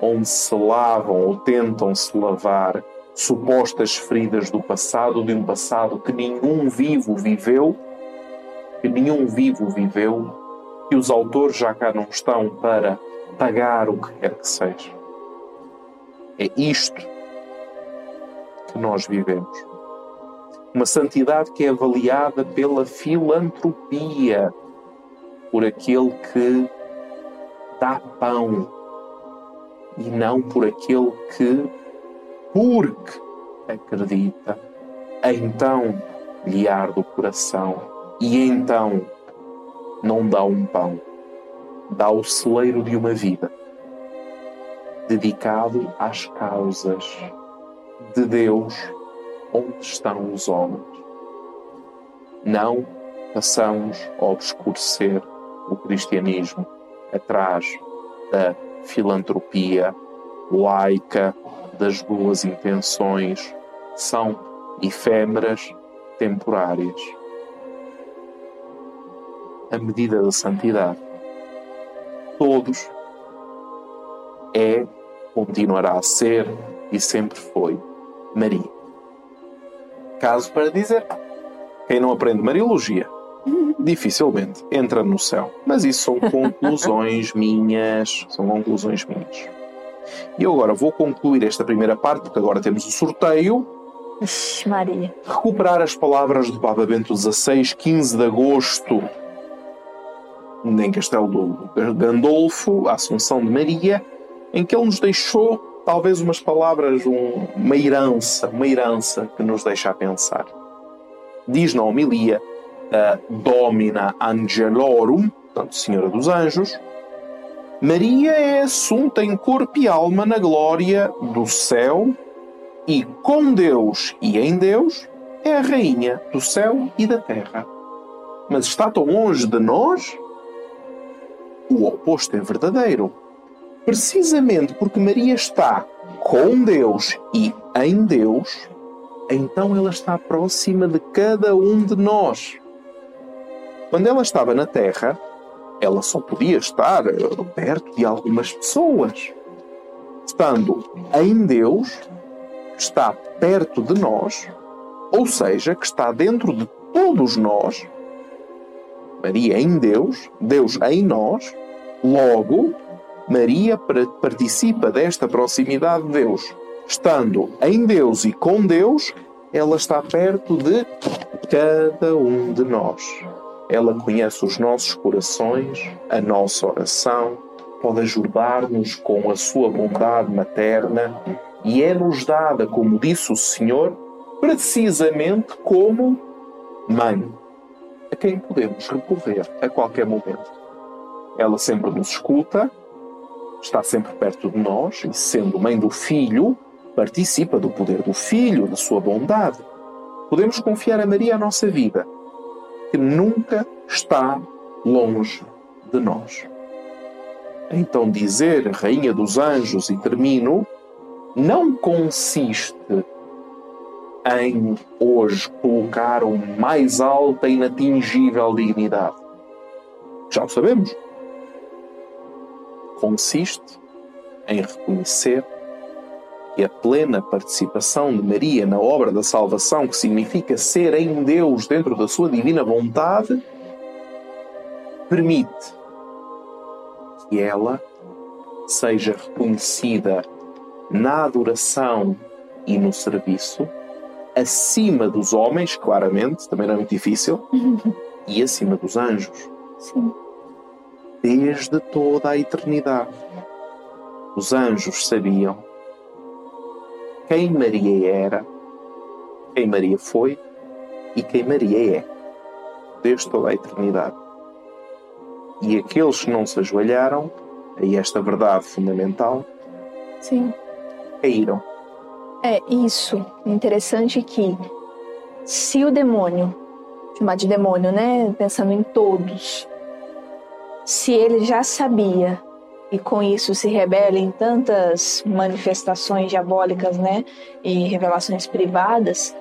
onde se lavam ou tentam se lavar supostas feridas do passado, de um passado que nenhum vivo viveu que nenhum vivo viveu, que os autores já cá não estão para pagar o que quer que seja. É isto que nós vivemos. Uma santidade que é avaliada pela filantropia, por aquele que dá pão e não por aquele que, porque acredita, então lhe arde o coração e então não dá um pão, dá o celeiro de uma vida, dedicado às causas de Deus onde estão os homens. Não passamos a obscurecer o cristianismo atrás da filantropia laica, das boas intenções, são efêmeras, temporárias a medida da santidade. Todos é, continuará a ser e sempre foi Maria. Caso para dizer, quem não aprende Mariologia dificilmente entra no céu. Mas isso são conclusões minhas. São conclusões minhas. E eu agora vou concluir esta primeira parte, porque agora temos o sorteio. Maria. Recuperar as palavras do Papa Bento XVI, 15 de agosto em Castelo do Gandolfo, a Assunção de Maria, em que ele nos deixou talvez umas palavras, um, uma herança, uma herança que nos deixa a pensar. Diz na homilia uh, Domina Angelorum, portanto, Senhora dos Anjos, Maria é assunta em corpo e alma na glória do céu e com Deus e em Deus é a rainha do céu e da terra. Mas está tão longe de nós? O oposto é verdadeiro precisamente porque Maria está com Deus e em Deus, então ela está próxima de cada um de nós. Quando ela estava na Terra, ela só podia estar eh, perto de algumas pessoas. Estando em Deus, está perto de nós, ou seja, que está dentro de todos nós. Maria em Deus, Deus em nós, logo Maria participa desta proximidade de Deus. Estando em Deus e com Deus, ela está perto de cada um de nós. Ela conhece os nossos corações, a nossa oração, pode ajudar-nos com a sua bondade materna e é-nos dada, como disse o Senhor, precisamente como mãe, a quem podemos recorrer a qualquer momento. Ela sempre nos escuta, está sempre perto de nós e, sendo mãe do filho, participa do poder do filho, da sua bondade. Podemos confiar a Maria a nossa vida, que nunca está longe de nós. Então, dizer Rainha dos Anjos, e termino, não consiste em hoje colocar uma mais alta e inatingível dignidade. Já o sabemos consiste em reconhecer que a plena participação de Maria na obra da salvação, que significa ser em Deus dentro da sua divina vontade, permite que ela seja reconhecida na adoração e no serviço, acima dos homens, claramente, também não é muito difícil, e acima dos anjos. Sim desde toda a eternidade. Os anjos sabiam quem Maria era, quem Maria foi e quem Maria é, desde toda a eternidade. E aqueles que não se ajoelharam a esta verdade fundamental, Sim. caíram. É isso. Interessante que se o demônio, chamar de demônio, né? Pensando em todos, se ele já sabia e com isso se rebela em tantas manifestações diabólicas, né, e revelações privadas,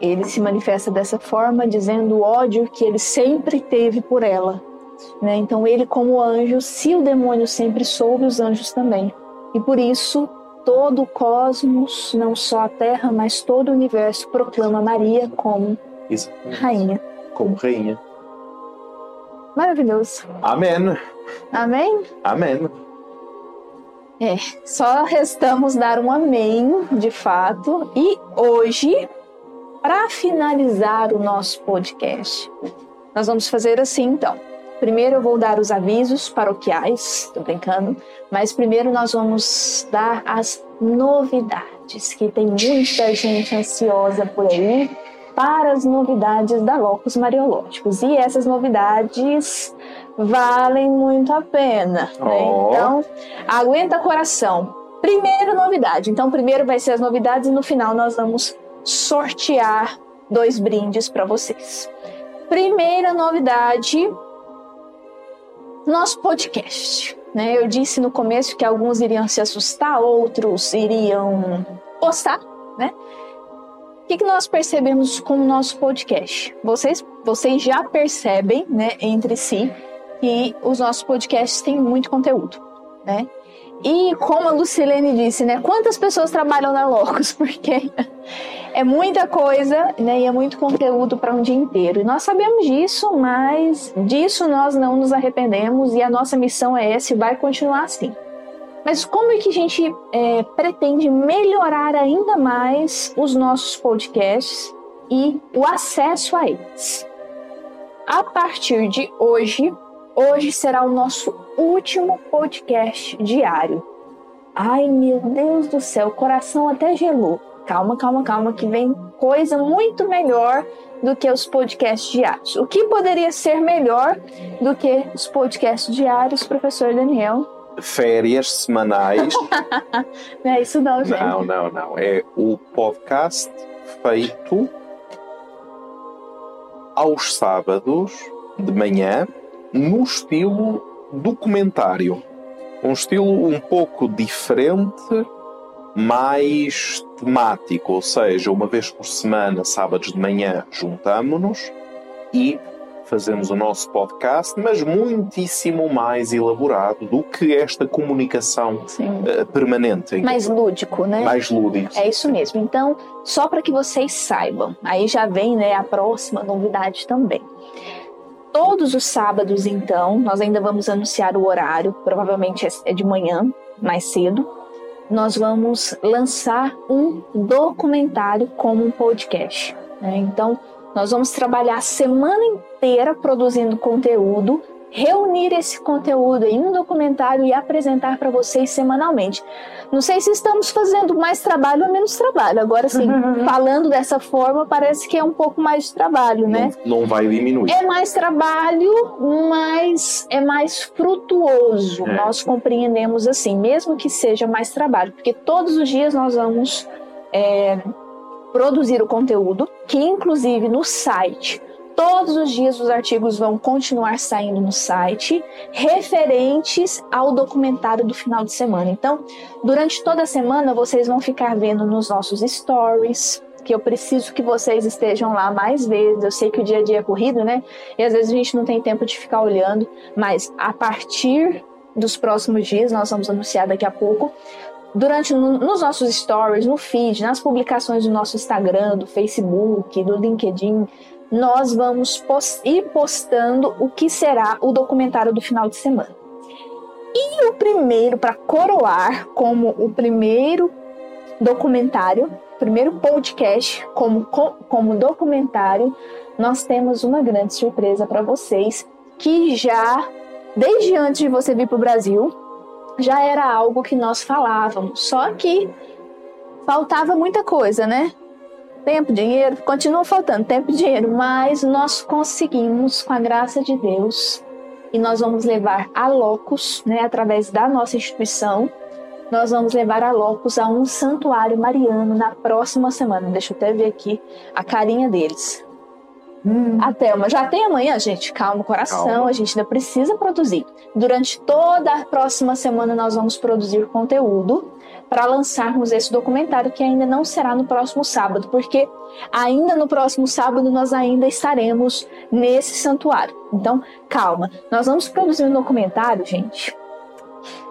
ele se manifesta dessa forma dizendo o ódio que ele sempre teve por ela, né? Então ele como anjo, se o demônio sempre soube, os anjos também. E por isso todo o cosmos, não só a Terra, mas todo o universo proclama Maria como Exatamente. rainha. Como rainha. Maravilhoso. Amém. Amém? Amém. É, só restamos dar um amém, de fato. E hoje, para finalizar o nosso podcast, nós vamos fazer assim então. Primeiro eu vou dar os avisos paroquiais, tô brincando, mas primeiro nós vamos dar as novidades, que tem muita gente ansiosa por aí para as novidades da Locus Mariológicos. E essas novidades valem muito a pena. Oh. Né? Então, aguenta coração. Primeira novidade. Então, primeiro vai ser as novidades e no final nós vamos sortear dois brindes para vocês. Primeira novidade, nosso podcast. Né? Eu disse no começo que alguns iriam se assustar, outros iriam postar, né? O que, que nós percebemos com o nosso podcast? Vocês, vocês já percebem, né, entre si, que os nossos podcasts têm muito conteúdo, né? E como a Lucilene disse, né, quantas pessoas trabalham na Locus? Porque é muita coisa, né, e é muito conteúdo para um dia inteiro. E nós sabemos disso, mas disso nós não nos arrependemos e a nossa missão é essa e vai continuar assim. Mas como é que a gente é, pretende melhorar ainda mais os nossos podcasts e o acesso a eles? A partir de hoje, hoje será o nosso último podcast diário. Ai, meu Deus do céu, o coração até gelou. Calma, calma, calma, que vem coisa muito melhor do que os podcasts diários. O que poderia ser melhor do que os podcasts diários, professor Daniel? Férias semanais. não é isso não, gente. Não, não, não. É o podcast feito aos sábados de manhã no estilo documentário. Um estilo um pouco diferente, mais temático, ou seja, uma vez por semana, sábados de manhã, juntamos-nos e fazemos o nosso podcast, mas muitíssimo mais elaborado do que esta comunicação uh, permanente. Mais lúdico, né? Mais lúdico. É isso mesmo. Então, só para que vocês saibam, aí já vem né, a próxima novidade também. Todos os sábados, então, nós ainda vamos anunciar o horário, provavelmente é de manhã, mais cedo. Nós vamos lançar um documentário como um podcast. Né? Então, nós vamos trabalhar a semana inteira produzindo conteúdo, reunir esse conteúdo em um documentário e apresentar para vocês semanalmente. Não sei se estamos fazendo mais trabalho ou menos trabalho. Agora, sim, uhum. falando dessa forma, parece que é um pouco mais de trabalho, né? Não, não vai diminuir. É mais trabalho, mas é mais frutuoso. É. Nós compreendemos assim, mesmo que seja mais trabalho, porque todos os dias nós vamos é, produzir o conteúdo, que inclusive no site Todos os dias os artigos vão continuar saindo no site, referentes ao documentário do final de semana. Então, durante toda a semana, vocês vão ficar vendo nos nossos stories, que eu preciso que vocês estejam lá mais vezes. Eu sei que o dia a dia é corrido, né? E às vezes a gente não tem tempo de ficar olhando, mas a partir dos próximos dias, nós vamos anunciar daqui a pouco, durante nos nossos stories, no feed, nas publicações do nosso Instagram, do Facebook, do LinkedIn, nós vamos post ir postando o que será o documentário do final de semana. E o primeiro, para coroar como o primeiro documentário, primeiro podcast como, como documentário, nós temos uma grande surpresa para vocês que já, desde antes de você vir para o Brasil, já era algo que nós falávamos, só que faltava muita coisa, né? Tempo, dinheiro, continua faltando tempo e dinheiro, mas nós conseguimos, com a graça de Deus, e nós vamos levar a Locus, né, através da nossa instituição, nós vamos levar a Locus a um santuário mariano na próxima semana. Deixa eu até ver aqui a carinha deles. Hum. A Thelma já tem amanhã, gente. Calma, coração. Calma. A gente ainda precisa produzir. Durante toda a próxima semana nós vamos produzir conteúdo para lançarmos esse documentário que ainda não será no próximo sábado, porque ainda no próximo sábado nós ainda estaremos nesse santuário. Então, calma. Nós vamos produzir um documentário, gente.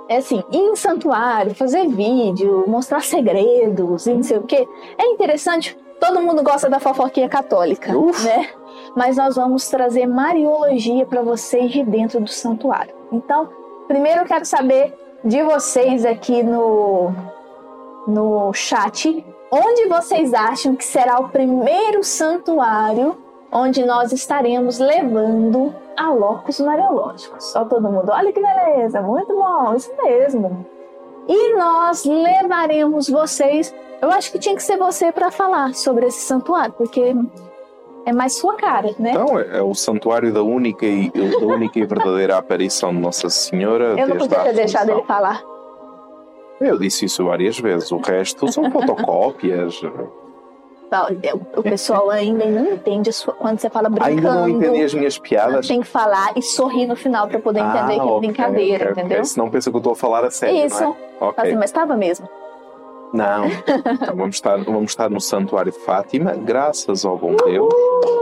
É assim, ir em santuário, fazer vídeo, mostrar segredos e não sei o quê. É interessante, todo mundo gosta da fofoquinha católica, Uf. né? mas nós vamos trazer Mariologia para vocês de dentro do santuário. Então, primeiro eu quero saber de vocês aqui no, no chat, onde vocês acham que será o primeiro santuário onde nós estaremos levando a locos mariológicos. Só todo mundo, olha que beleza, muito bom, isso mesmo. E nós levaremos vocês. Eu acho que tinha que ser você para falar sobre esse santuário, porque é mais sua cara, né? Então, é, é o santuário da única e, da única e verdadeira aparição de Nossa Senhora. Eu não podia ter deixado ele falar. Eu disse isso várias vezes, o resto são fotocópias. O pessoal ainda não entende quando você fala brincando. Ainda não entendi as minhas piadas. Tem que falar e sorrir no final para poder entender ah, que é okay, brincadeira, okay, entendeu? Okay. Senão pensa que eu estou a falar a sério. Isso. Não é? okay. assim, mas estava mesmo. Não. Então vamos estar, vamos estar no Santuário de Fátima, graças ao bom Deus.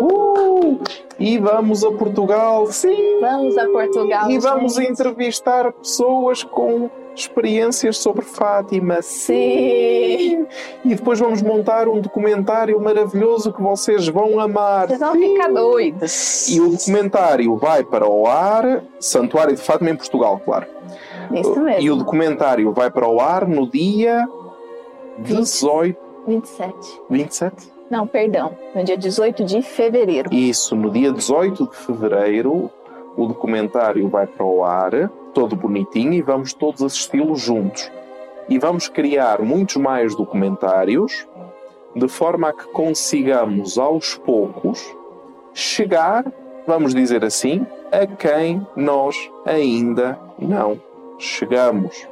Uh! E vamos a Portugal, sim! Vamos a Portugal. E vamos entrevistar pessoas com experiências sobre Fátima. Sim! E depois vamos montar um documentário maravilhoso que vocês vão amar. Vocês vão ficar doidos. E o documentário vai para o ar, Santuário de Fátima em Portugal, claro. Isso mesmo. E o documentário vai para o ar no dia 18. 27. 27? Não, perdão. No dia 18 de fevereiro. Isso, no dia 18 de fevereiro, o documentário vai para o ar, todo bonitinho, e vamos todos assisti-lo juntos. e vamos criar muitos mais documentários de forma a que consigamos aos poucos chegar, vamos dizer assim, a quem nós ainda não chegamos.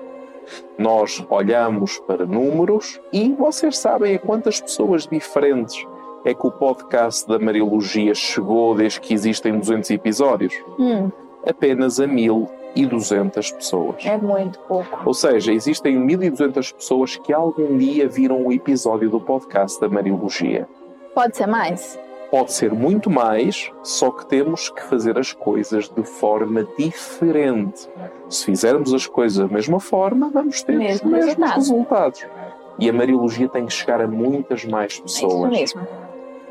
Nós olhamos para números e vocês sabem a quantas pessoas diferentes é que o podcast da Mariologia chegou desde que existem 200 episódios? Hum, Apenas a 1200 pessoas. é muito pouco. Ou seja, existem 1200 pessoas que algum dia viram um episódio do podcast da Mariologia. Pode ser mais? Pode ser muito mais, só que temos que fazer as coisas de forma diferente. Se fizermos as coisas da mesma forma, vamos ter Mesmo os mesmos resultado. resultados. E a Mariologia tem que chegar a muitas mais É isso pessoas. mesmo.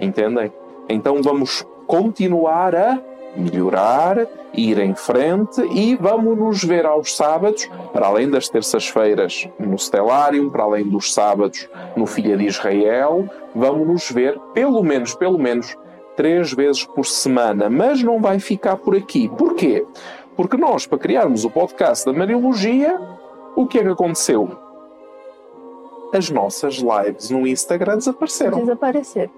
Entendem? Então vamos continuar a melhorar, ir em frente e vamos nos ver aos sábados, para além das terças-feiras no Stellarium, para além dos sábados no Filha de Israel, vamos nos ver pelo menos, pelo menos três vezes por semana, mas não vai ficar por aqui. Porquê? Porque nós, para criarmos o podcast da Mariologia, o que é que aconteceu? As nossas lives no Instagram desapareceram. Desaparecer.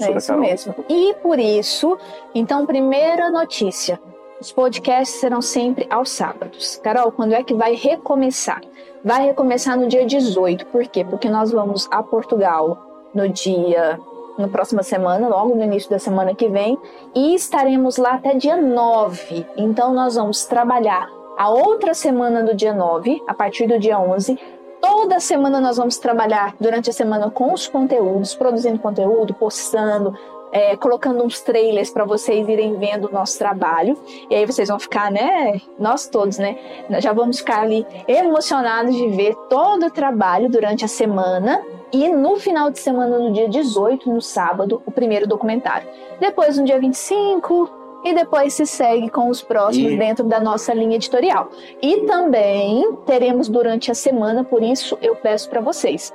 É isso mesmo. E por isso, então, primeira notícia: os podcasts serão sempre aos sábados. Carol, quando é que vai recomeçar? Vai recomeçar no dia 18. Por quê? Porque nós vamos a Portugal no dia. Na próxima semana, logo no início da semana que vem, e estaremos lá até dia 9. Então, nós vamos trabalhar a outra semana do dia 9, a partir do dia 11, Toda semana nós vamos trabalhar durante a semana com os conteúdos, produzindo conteúdo, postando, é, colocando uns trailers para vocês irem vendo o nosso trabalho. E aí vocês vão ficar, né? Nós todos, né? Nós já vamos ficar ali emocionados de ver todo o trabalho durante a semana. E no final de semana, no dia 18, no sábado, o primeiro documentário. Depois, no dia 25, e depois se segue com os próximos E- dentro da nossa linha editorial. E também teremos durante a semana, por isso eu peço para vocês,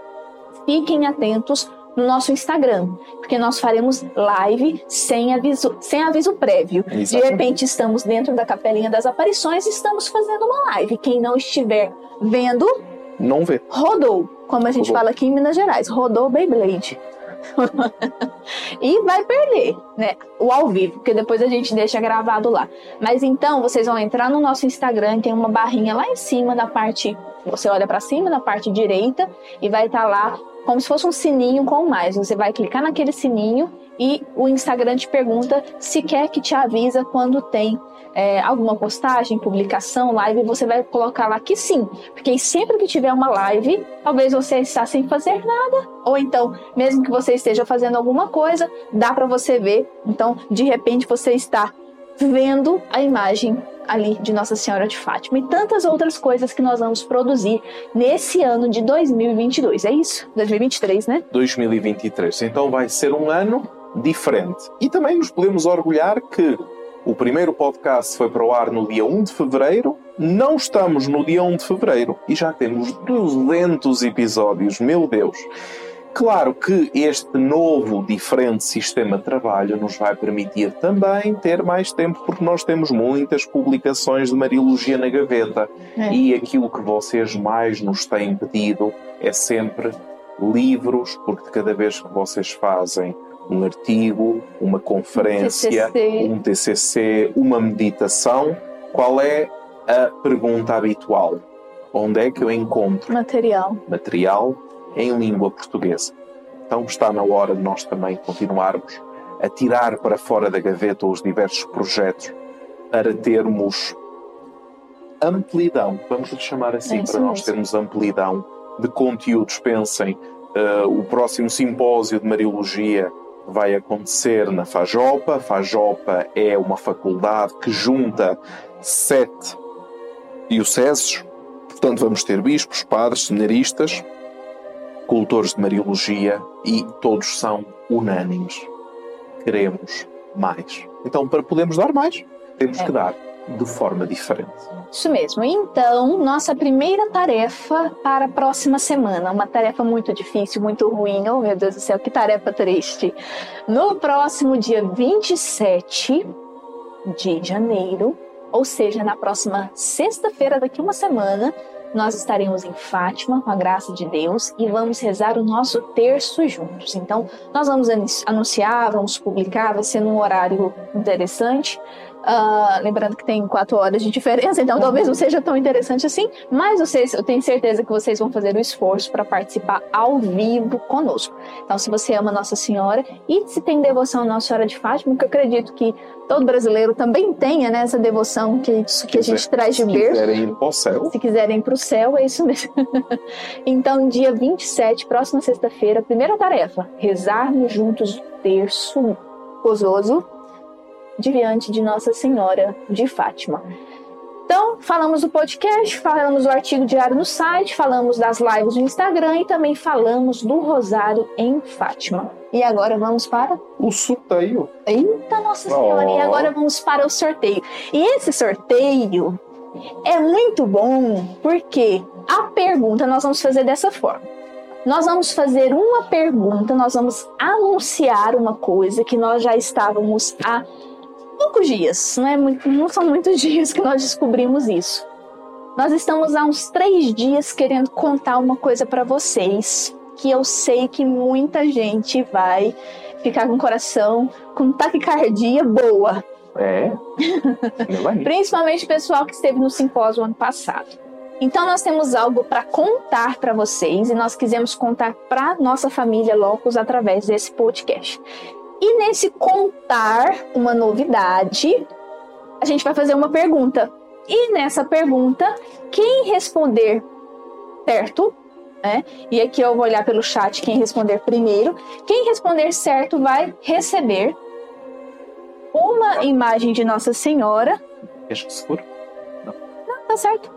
fiquem atentos no nosso Instagram, porque nós faremos live sem aviso, sem aviso prévio. De repente estamos dentro da capelinha das aparições e estamos fazendo uma live. Quem não estiver vendo, Não vê. rodou, como a gente Rodou. fala aqui em Minas Gerais, rodou Beyblade. e vai perder, né? O ao vivo, porque depois a gente deixa gravado lá. Mas então vocês vão entrar no nosso Instagram, tem uma barrinha lá em cima na parte, você olha para cima na parte direita e vai estar lá como se fosse um sininho com mais. Você vai clicar naquele sininho e o Instagram te pergunta se quer que te avisa quando tem é, alguma postagem, publicação, live, você vai colocar lá que sim. Porque sempre que tiver uma live, talvez você está sem fazer nada, ou então, mesmo que você esteja fazendo alguma coisa, dá para você ver. Então, de repente, você está vendo a imagem ali de Nossa Senhora de Fátima e tantas outras coisas que nós vamos produzir nesse ano de 2022. É isso? 2023, né? 2023. Então vai ser um ano diferente. E também nos podemos orgulhar que o primeiro podcast foi para o ar no dia 1 de fevereiro. Não estamos no dia 1 de fevereiro e já temos 200 episódios. Meu Deus! Claro que este novo, diferente sistema de trabalho nos vai permitir também ter mais tempo, porque nós temos muitas publicações de Mariologia na gaveta. É. E aquilo que vocês mais nos têm pedido é sempre livros, porque cada vez que vocês fazem um artigo, uma conferência, TCC. um TCC, uma meditação, qual é a pergunta habitual? Onde é que eu encontro Material. material em língua portuguesa? Então está na hora de nós também continuarmos a tirar para fora da gaveta os diversos projetos para termos amplidão, vamos lhe chamar assim, É para nós mesmo. termos amplidão de conteúdos. Pensem, eh, o próximo simpósio de Mariologia vai acontecer na Fajopa. A Fajopa é uma faculdade que junta sete dioceses, portanto vamos ter bispos, padres, seminaristas, cultores de Mariologia e todos são unânimes. Queremos mais. Então, para podermos dar mais, temos É. que dar de forma diferente. Isso mesmo. Então, nossa primeira tarefa para a próxima semana, uma tarefa muito difícil, muito ruim. Oh, meu Deus do céu, que tarefa triste. No próximo dia 27 de janeiro, ou seja, na próxima sexta-feira, daqui uma semana, nós estaremos em Fátima, com a graça de Deus, e vamos rezar o nosso terço juntos. Então, nós vamos anunciar, vamos publicar, vai ser num horário interessante. Uh, lembrando que tem quatro horas de diferença, então talvez não seja tão interessante assim, mas vocês, eu tenho certeza que vocês vão fazer o esforço para participar ao vivo conosco. Então, se você ama Nossa Senhora e se tem devoção à Nossa Senhora de Fátima, que eu acredito que todo brasileiro também tenha né, essa devoção que, que a gente traz de berço. Se quiserem ir para o céu. Se quiserem ir para o céu, é isso mesmo. então, dia 27, próxima sexta-feira, primeira tarefa: rezarmos juntos o terço gozoso diante de Nossa Senhora de Fátima. Então, falamos do podcast, falamos do artigo diário no site, falamos das lives no Instagram e também falamos do Rosário em Fátima. E agora vamos para o sorteio. Eita, Nossa Senhora! Oh. E agora vamos para o sorteio. E esse sorteio é muito bom porque a pergunta nós vamos fazer dessa forma. Nós vamos fazer uma pergunta, nós vamos anunciar uma coisa que nós já estávamos a poucos dias, não, é muito, não são muitos dias que nós descobrimos isso. Nós estamos há uns três dias querendo contar uma coisa para vocês que eu sei que muita gente vai ficar com o coração com taquicardia boa. É. Principalmente o pessoal que esteve no simpósio ano passado. Então nós temos algo para contar para vocês e nós quisemos contar para nossa família Locos através desse podcast. E nesse contar uma novidade, a gente vai fazer uma pergunta. E nessa pergunta, quem responder certo, né? E aqui eu vou olhar pelo chat quem responder primeiro. Quem responder certo vai receber uma imagem de Nossa Senhora. Fecha escuro? Não. Não, tá certo.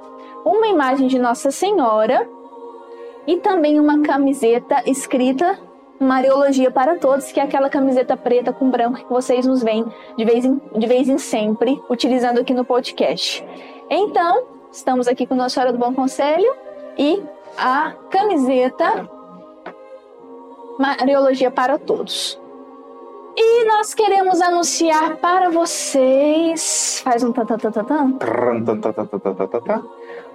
Uma imagem de Nossa Senhora e também uma camiseta escrita Mariologia para Todos, que é aquela camiseta preta com branco que vocês nos veem de vez em, de vez em sempre utilizando aqui no podcast. Então, estamos aqui com Nossa Senhora do Bom Conselho e a camiseta Mariologia para Todos. E nós queremos anunciar para vocês. Faz um tatatatan.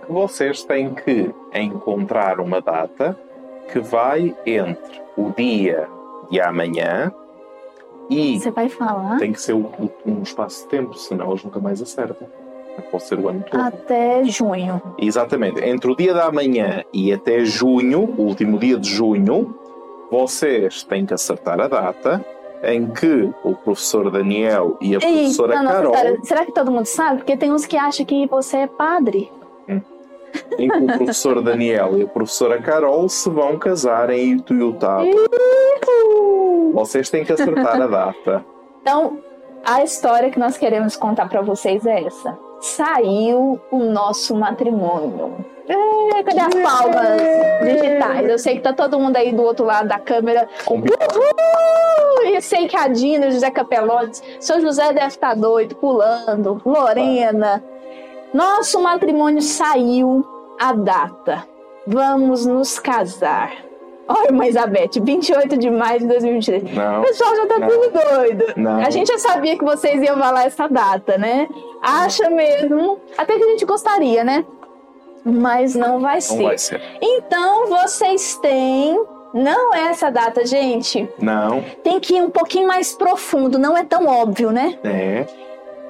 Vocês têm que encontrar uma data que vai entre o dia de amanhã e. Você vai falar? Tem que ser um, um espaço de tempo, senão eles nunca mais acertam. Pode ser o ano todo. Até junho. Exatamente. Entre o dia da manhã e até junho, o último dia de junho, vocês têm que acertar a data em que o professor Daniel e a Eita, professora Carol. será que todo mundo sabe? Porque tem uns que acham que você é padre em que o professor Daniel e a professora Carol se vão casar em Ituiutaba. Vocês têm que acertar a data. Então, a história que nós queremos contar para vocês é essa. Saiu o nosso matrimônio. É, cadê as palmas digitais? Eu sei que tá todo mundo aí do outro lado da câmera. Uhul! E sei que a Dina, José Capelotes, São José deve estar tá doido, pulando, Lorena. Nosso matrimônio saiu a data. Vamos nos casar. Olha, irmã Elizabeth, 28 de maio de 2023. Não, o pessoal já tá não, tudo doido. Não. A gente já sabia que vocês iam falar essa data, né? Acha mesmo. Até que a gente gostaria, né? Mas não vai ser. Não vai ser. Então vocês têm. Não é essa data, gente. Não. Tem que ir um pouquinho mais profundo, não é tão óbvio, né? É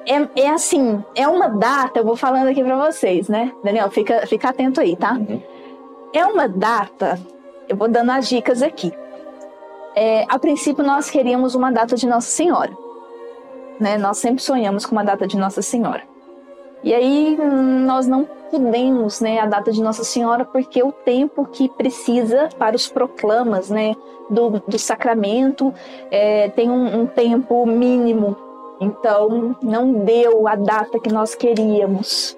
é, é assim, é uma data, eu vou falando aqui para vocês, né? Daniel, fica, fica atento aí, tá? Uhum. É uma data, eu vou dando as dicas aqui. É, a princípio, nós queríamos uma data de Nossa Senhora. Né? Nós sempre sonhamos com uma data de Nossa Senhora. E aí, nós não pudemos né, a data de Nossa Senhora porque o tempo que precisa para os proclamas né, do, do sacramento é, tem um, um tempo mínimo então, não deu a data que nós queríamos.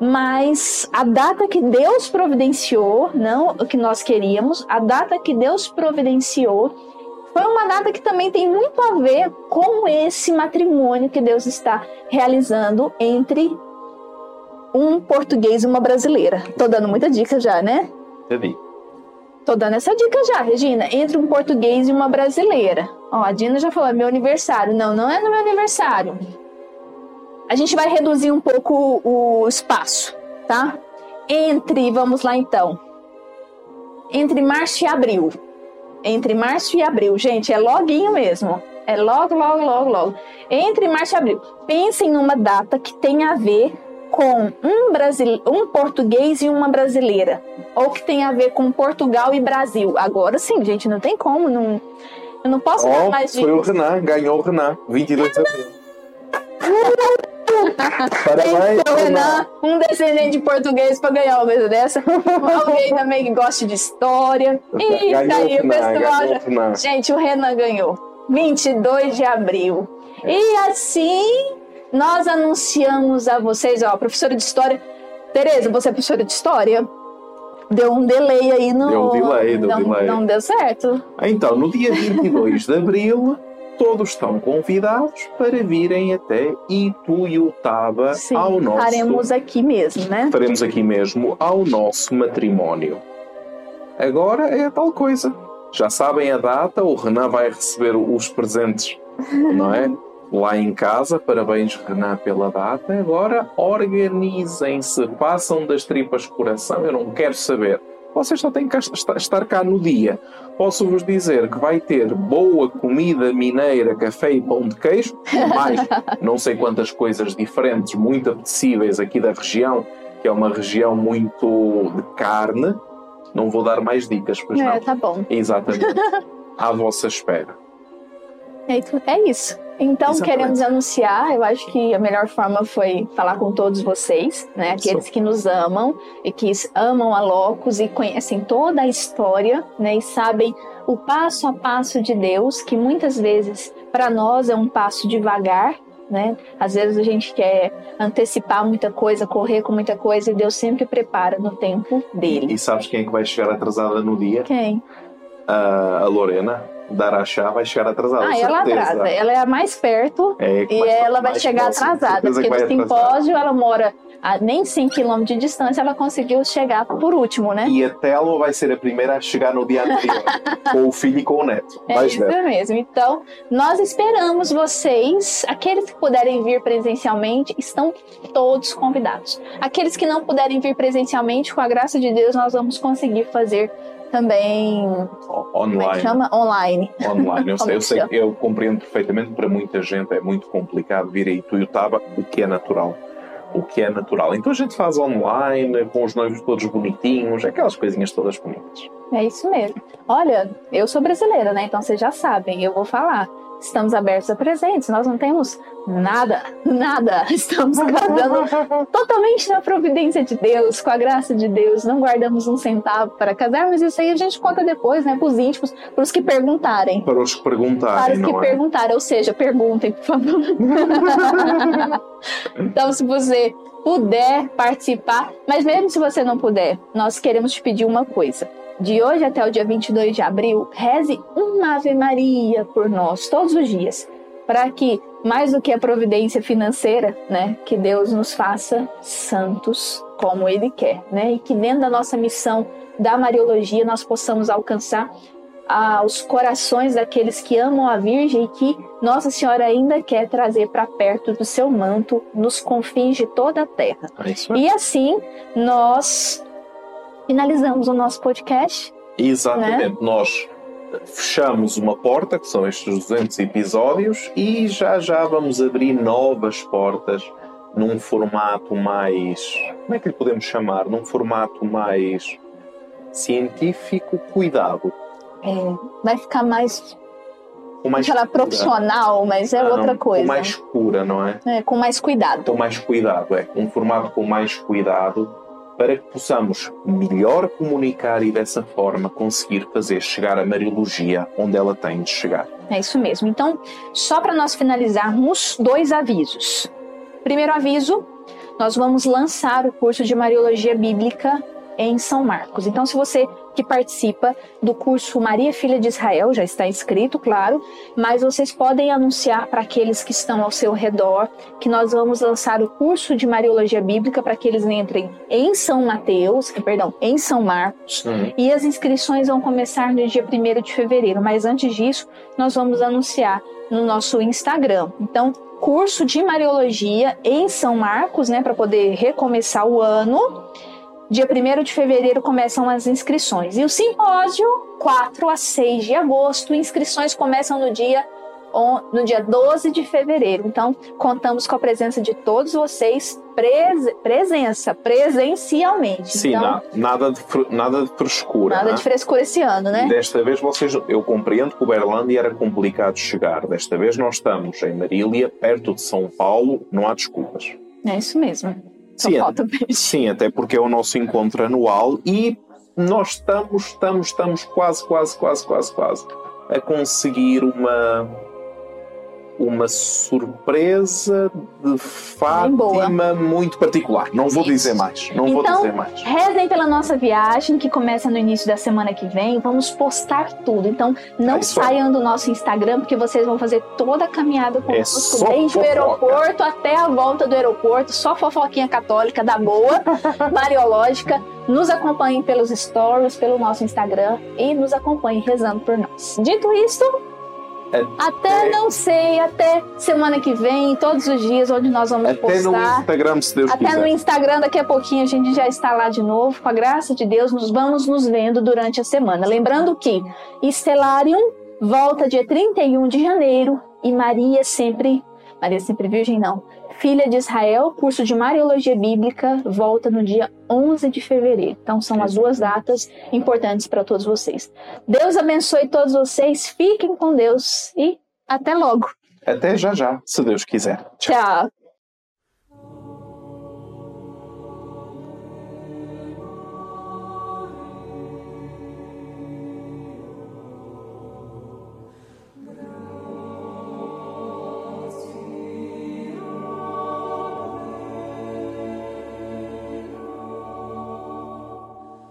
Mas a data que Deus providenciou, não o que nós queríamos, a data que Deus providenciou, foi uma data que também tem muito a ver com esse matrimônio que Deus está realizando entre um português e uma brasileira. Tô dando muita dica já, né? Entendi. Tô dando essa dica já, Regina. Entre um português e uma brasileira. Ó, a Dina já falou, é meu aniversário. Não, não é no meu aniversário. A gente vai reduzir um pouco o espaço, tá? entre, vamos lá então, entre março e abril. Entre março e abril, gente, é loguinho mesmo. É logo, logo, logo, logo. Entre março e abril. Pensem numa data que tem a ver com um, Brasil, um português e uma brasileira. Ou que tem a ver com Portugal e Brasil. Agora sim, gente, não tem como. Não, eu não posso oh, dar mais Foi o Renan, ganhou o Renan, 22 de abril. Parabéns, então, Renan, um descendente de português para ganhar uma coisa dessa. Alguém também que gosta de história. E aí, o pessoal. Gente, o Renan ganhou. 22 de abril. É. E assim, nós anunciamos a vocês, ó, professora de história. Tereza, você é professora de história? Deu um delay aí no. Deu um delay, deu não, delay. Não deu certo. Então, no dia 22 de abril todos estão convidados para virem até Ituiutaba Sim, ao nosso. Faremos aqui mesmo, né? Faremos aqui mesmo ao nosso matrimónio. Agora é a tal coisa. Já sabem a data, o Renan vai receber os presentes, não é? Lá em casa, parabéns Renan pela data. Agora organizem-se, passam das tripas coração. Eu não quero saber vocês só têm que estar cá no dia. Posso-vos dizer que vai ter boa comida mineira, café e pão de queijo, mais não sei quantas coisas diferentes, muito apetecíveis aqui da região, que é uma região muito de carne. Não vou dar mais dicas, pois é, não. tá bom. Exatamente. À vossa espera. É, é isso. Então, Exatamente. queremos anunciar, eu acho que a melhor forma foi falar com todos vocês, né? Aqueles que nos amam e que amam a Locus e conhecem toda a história, né? E sabem o passo a passo de Deus, que muitas vezes para nós é um passo devagar, né? Às vezes a gente quer antecipar muita coisa, correr com muita coisa e Deus sempre prepara no tempo dele. E sabes quem é que vai chegar atrasada no dia? Quem? Uh, a Lorena dar a chave vai chegar atrasada. Ah, ela atrasa. Ela é a mais perto é, e mais, ela vai chegar próximo, atrasada. Porque no simpósio ela mora a nem 100 km de distância, ela conseguiu chegar por último, né? E a Telo vai ser a primeira a chegar no dia anterior, com o filho e com o neto. É isso ver. mesmo. Então, nós esperamos vocês, aqueles que puderem vir presencialmente, estão todos convidados. Aqueles que não puderem vir presencialmente, com a graça de Deus, nós vamos conseguir fazer também online. É chama? Online. Online. Eu, sei, eu, sei, eu compreendo perfeitamente. Para muita gente é muito complicado vir a Ituiutaba, o que é natural. O que é natural. Então a gente faz online, com os noivos todos bonitinhos, aquelas coisinhas todas bonitas. É isso mesmo. Olha, eu sou brasileira, né? Então vocês já sabem, eu vou falar estamos abertos a presentes, nós não temos nada, nada. Estamos guardando totalmente na providência de Deus, com a graça de Deus, não guardamos um centavo para casar, mas isso aí a gente conta depois, né, para os íntimos, para os que perguntarem. Para os que perguntarem. Para os que é? perguntarem, ou seja, perguntem, por favor. então, se você puder participar, mas mesmo se você não puder, nós queremos te pedir uma coisa de hoje até o dia 22 de abril, reze uma Ave Maria por nós todos os dias, para que mais do que a providência financeira, né, que Deus nos faça santos como ele quer, né? E que dentro da nossa missão da Mariologia nós possamos alcançar ah, os corações daqueles que amam a Virgem e que Nossa Senhora ainda quer trazer para perto do seu manto nos confins de toda a terra. É e assim nós finalizamos o nosso podcast. Exatamente. Né? Nós fechamos uma porta, que são estes 200 episódios, e já já vamos abrir novas portas num formato mais. Como é que lhe podemos chamar? Num formato mais científico, cuidado. É, vai ficar mais. Com mais Aquela profissional, mas é não, outra coisa. Com mais cura, não é? É, com mais cuidado. Com mais cuidado, é. Um formato com mais cuidado para que possamos melhor comunicar e dessa forma conseguir fazer chegar a Mariologia onde ela tem de chegar. É isso mesmo. Então, só para nós finalizarmos, dois avisos. Primeiro aviso, nós vamos lançar o curso de Mariologia Bíblica em São Marcos. Então, se você que participa do curso Maria Filha de Israel, já está inscrito, claro, mas vocês podem anunciar para aqueles que estão ao seu redor que nós vamos lançar o curso de Mariologia Bíblica para que eles entrem em São Mateus, perdão, em São Marcos, uhum. e as inscrições vão começar no dia 1 de fevereiro, mas antes disso, nós vamos anunciar no nosso Instagram. Então, curso de Mariologia em São Marcos, né, para poder recomeçar o ano dia 1 de fevereiro começam as inscrições. E o simpósio, 4 a 6 de agosto, inscrições começam no dia no dia 12 de fevereiro. Então, contamos com a presença de todos vocês, pres presença, presencialmente. Sim, então, na, nada, de, nada de frescura. Nada né? de frescura esse ano, né? Desta vez vocês, eu compreendo que o Berlândia era complicado chegar. Desta vez nós estamos em Marília, perto de São Paulo, não há desculpas. É isso mesmo. Sim. Sim, até porque é o nosso encontro anual e nós estamos, estamos, estamos quase, quase, quase, quase, quase a conseguir uma uma surpresa de Fátima muito particular. Não vou Isso. dizer mais. Não Então, vou dizer mais. Rezem pela nossa viagem, que começa no início da semana que vem. Vamos postar tudo. Então, não É isso saiam do nosso Instagram, porque vocês vão fazer toda a caminhada É conosco, só desde o aeroporto até a volta do aeroporto. Só fofoquinha católica da boa, mariológica. Nos acompanhem pelos stories, pelo nosso Instagram e nos acompanhem rezando por nós. Dito isto, até não sei, até semana que vem, todos os dias onde nós vamos Até no postar. Instagram, se Deus Até quiser. no Instagram, daqui a pouquinho a gente já está lá de novo. Com a graça de Deus, nos vamos nos vendo durante a semana. Lembrando que Estelarium volta dia 31 de janeiro e Maria sempre, Maria sempre Virgem não, Filha de Israel, curso de Mariologia Bíblica, volta no dia 11 de fevereiro. Então são as duas datas importantes para todos vocês. Deus abençoe todos vocês, fiquem com Deus e até logo. Até já já, se Deus quiser. Tchau. Tchau.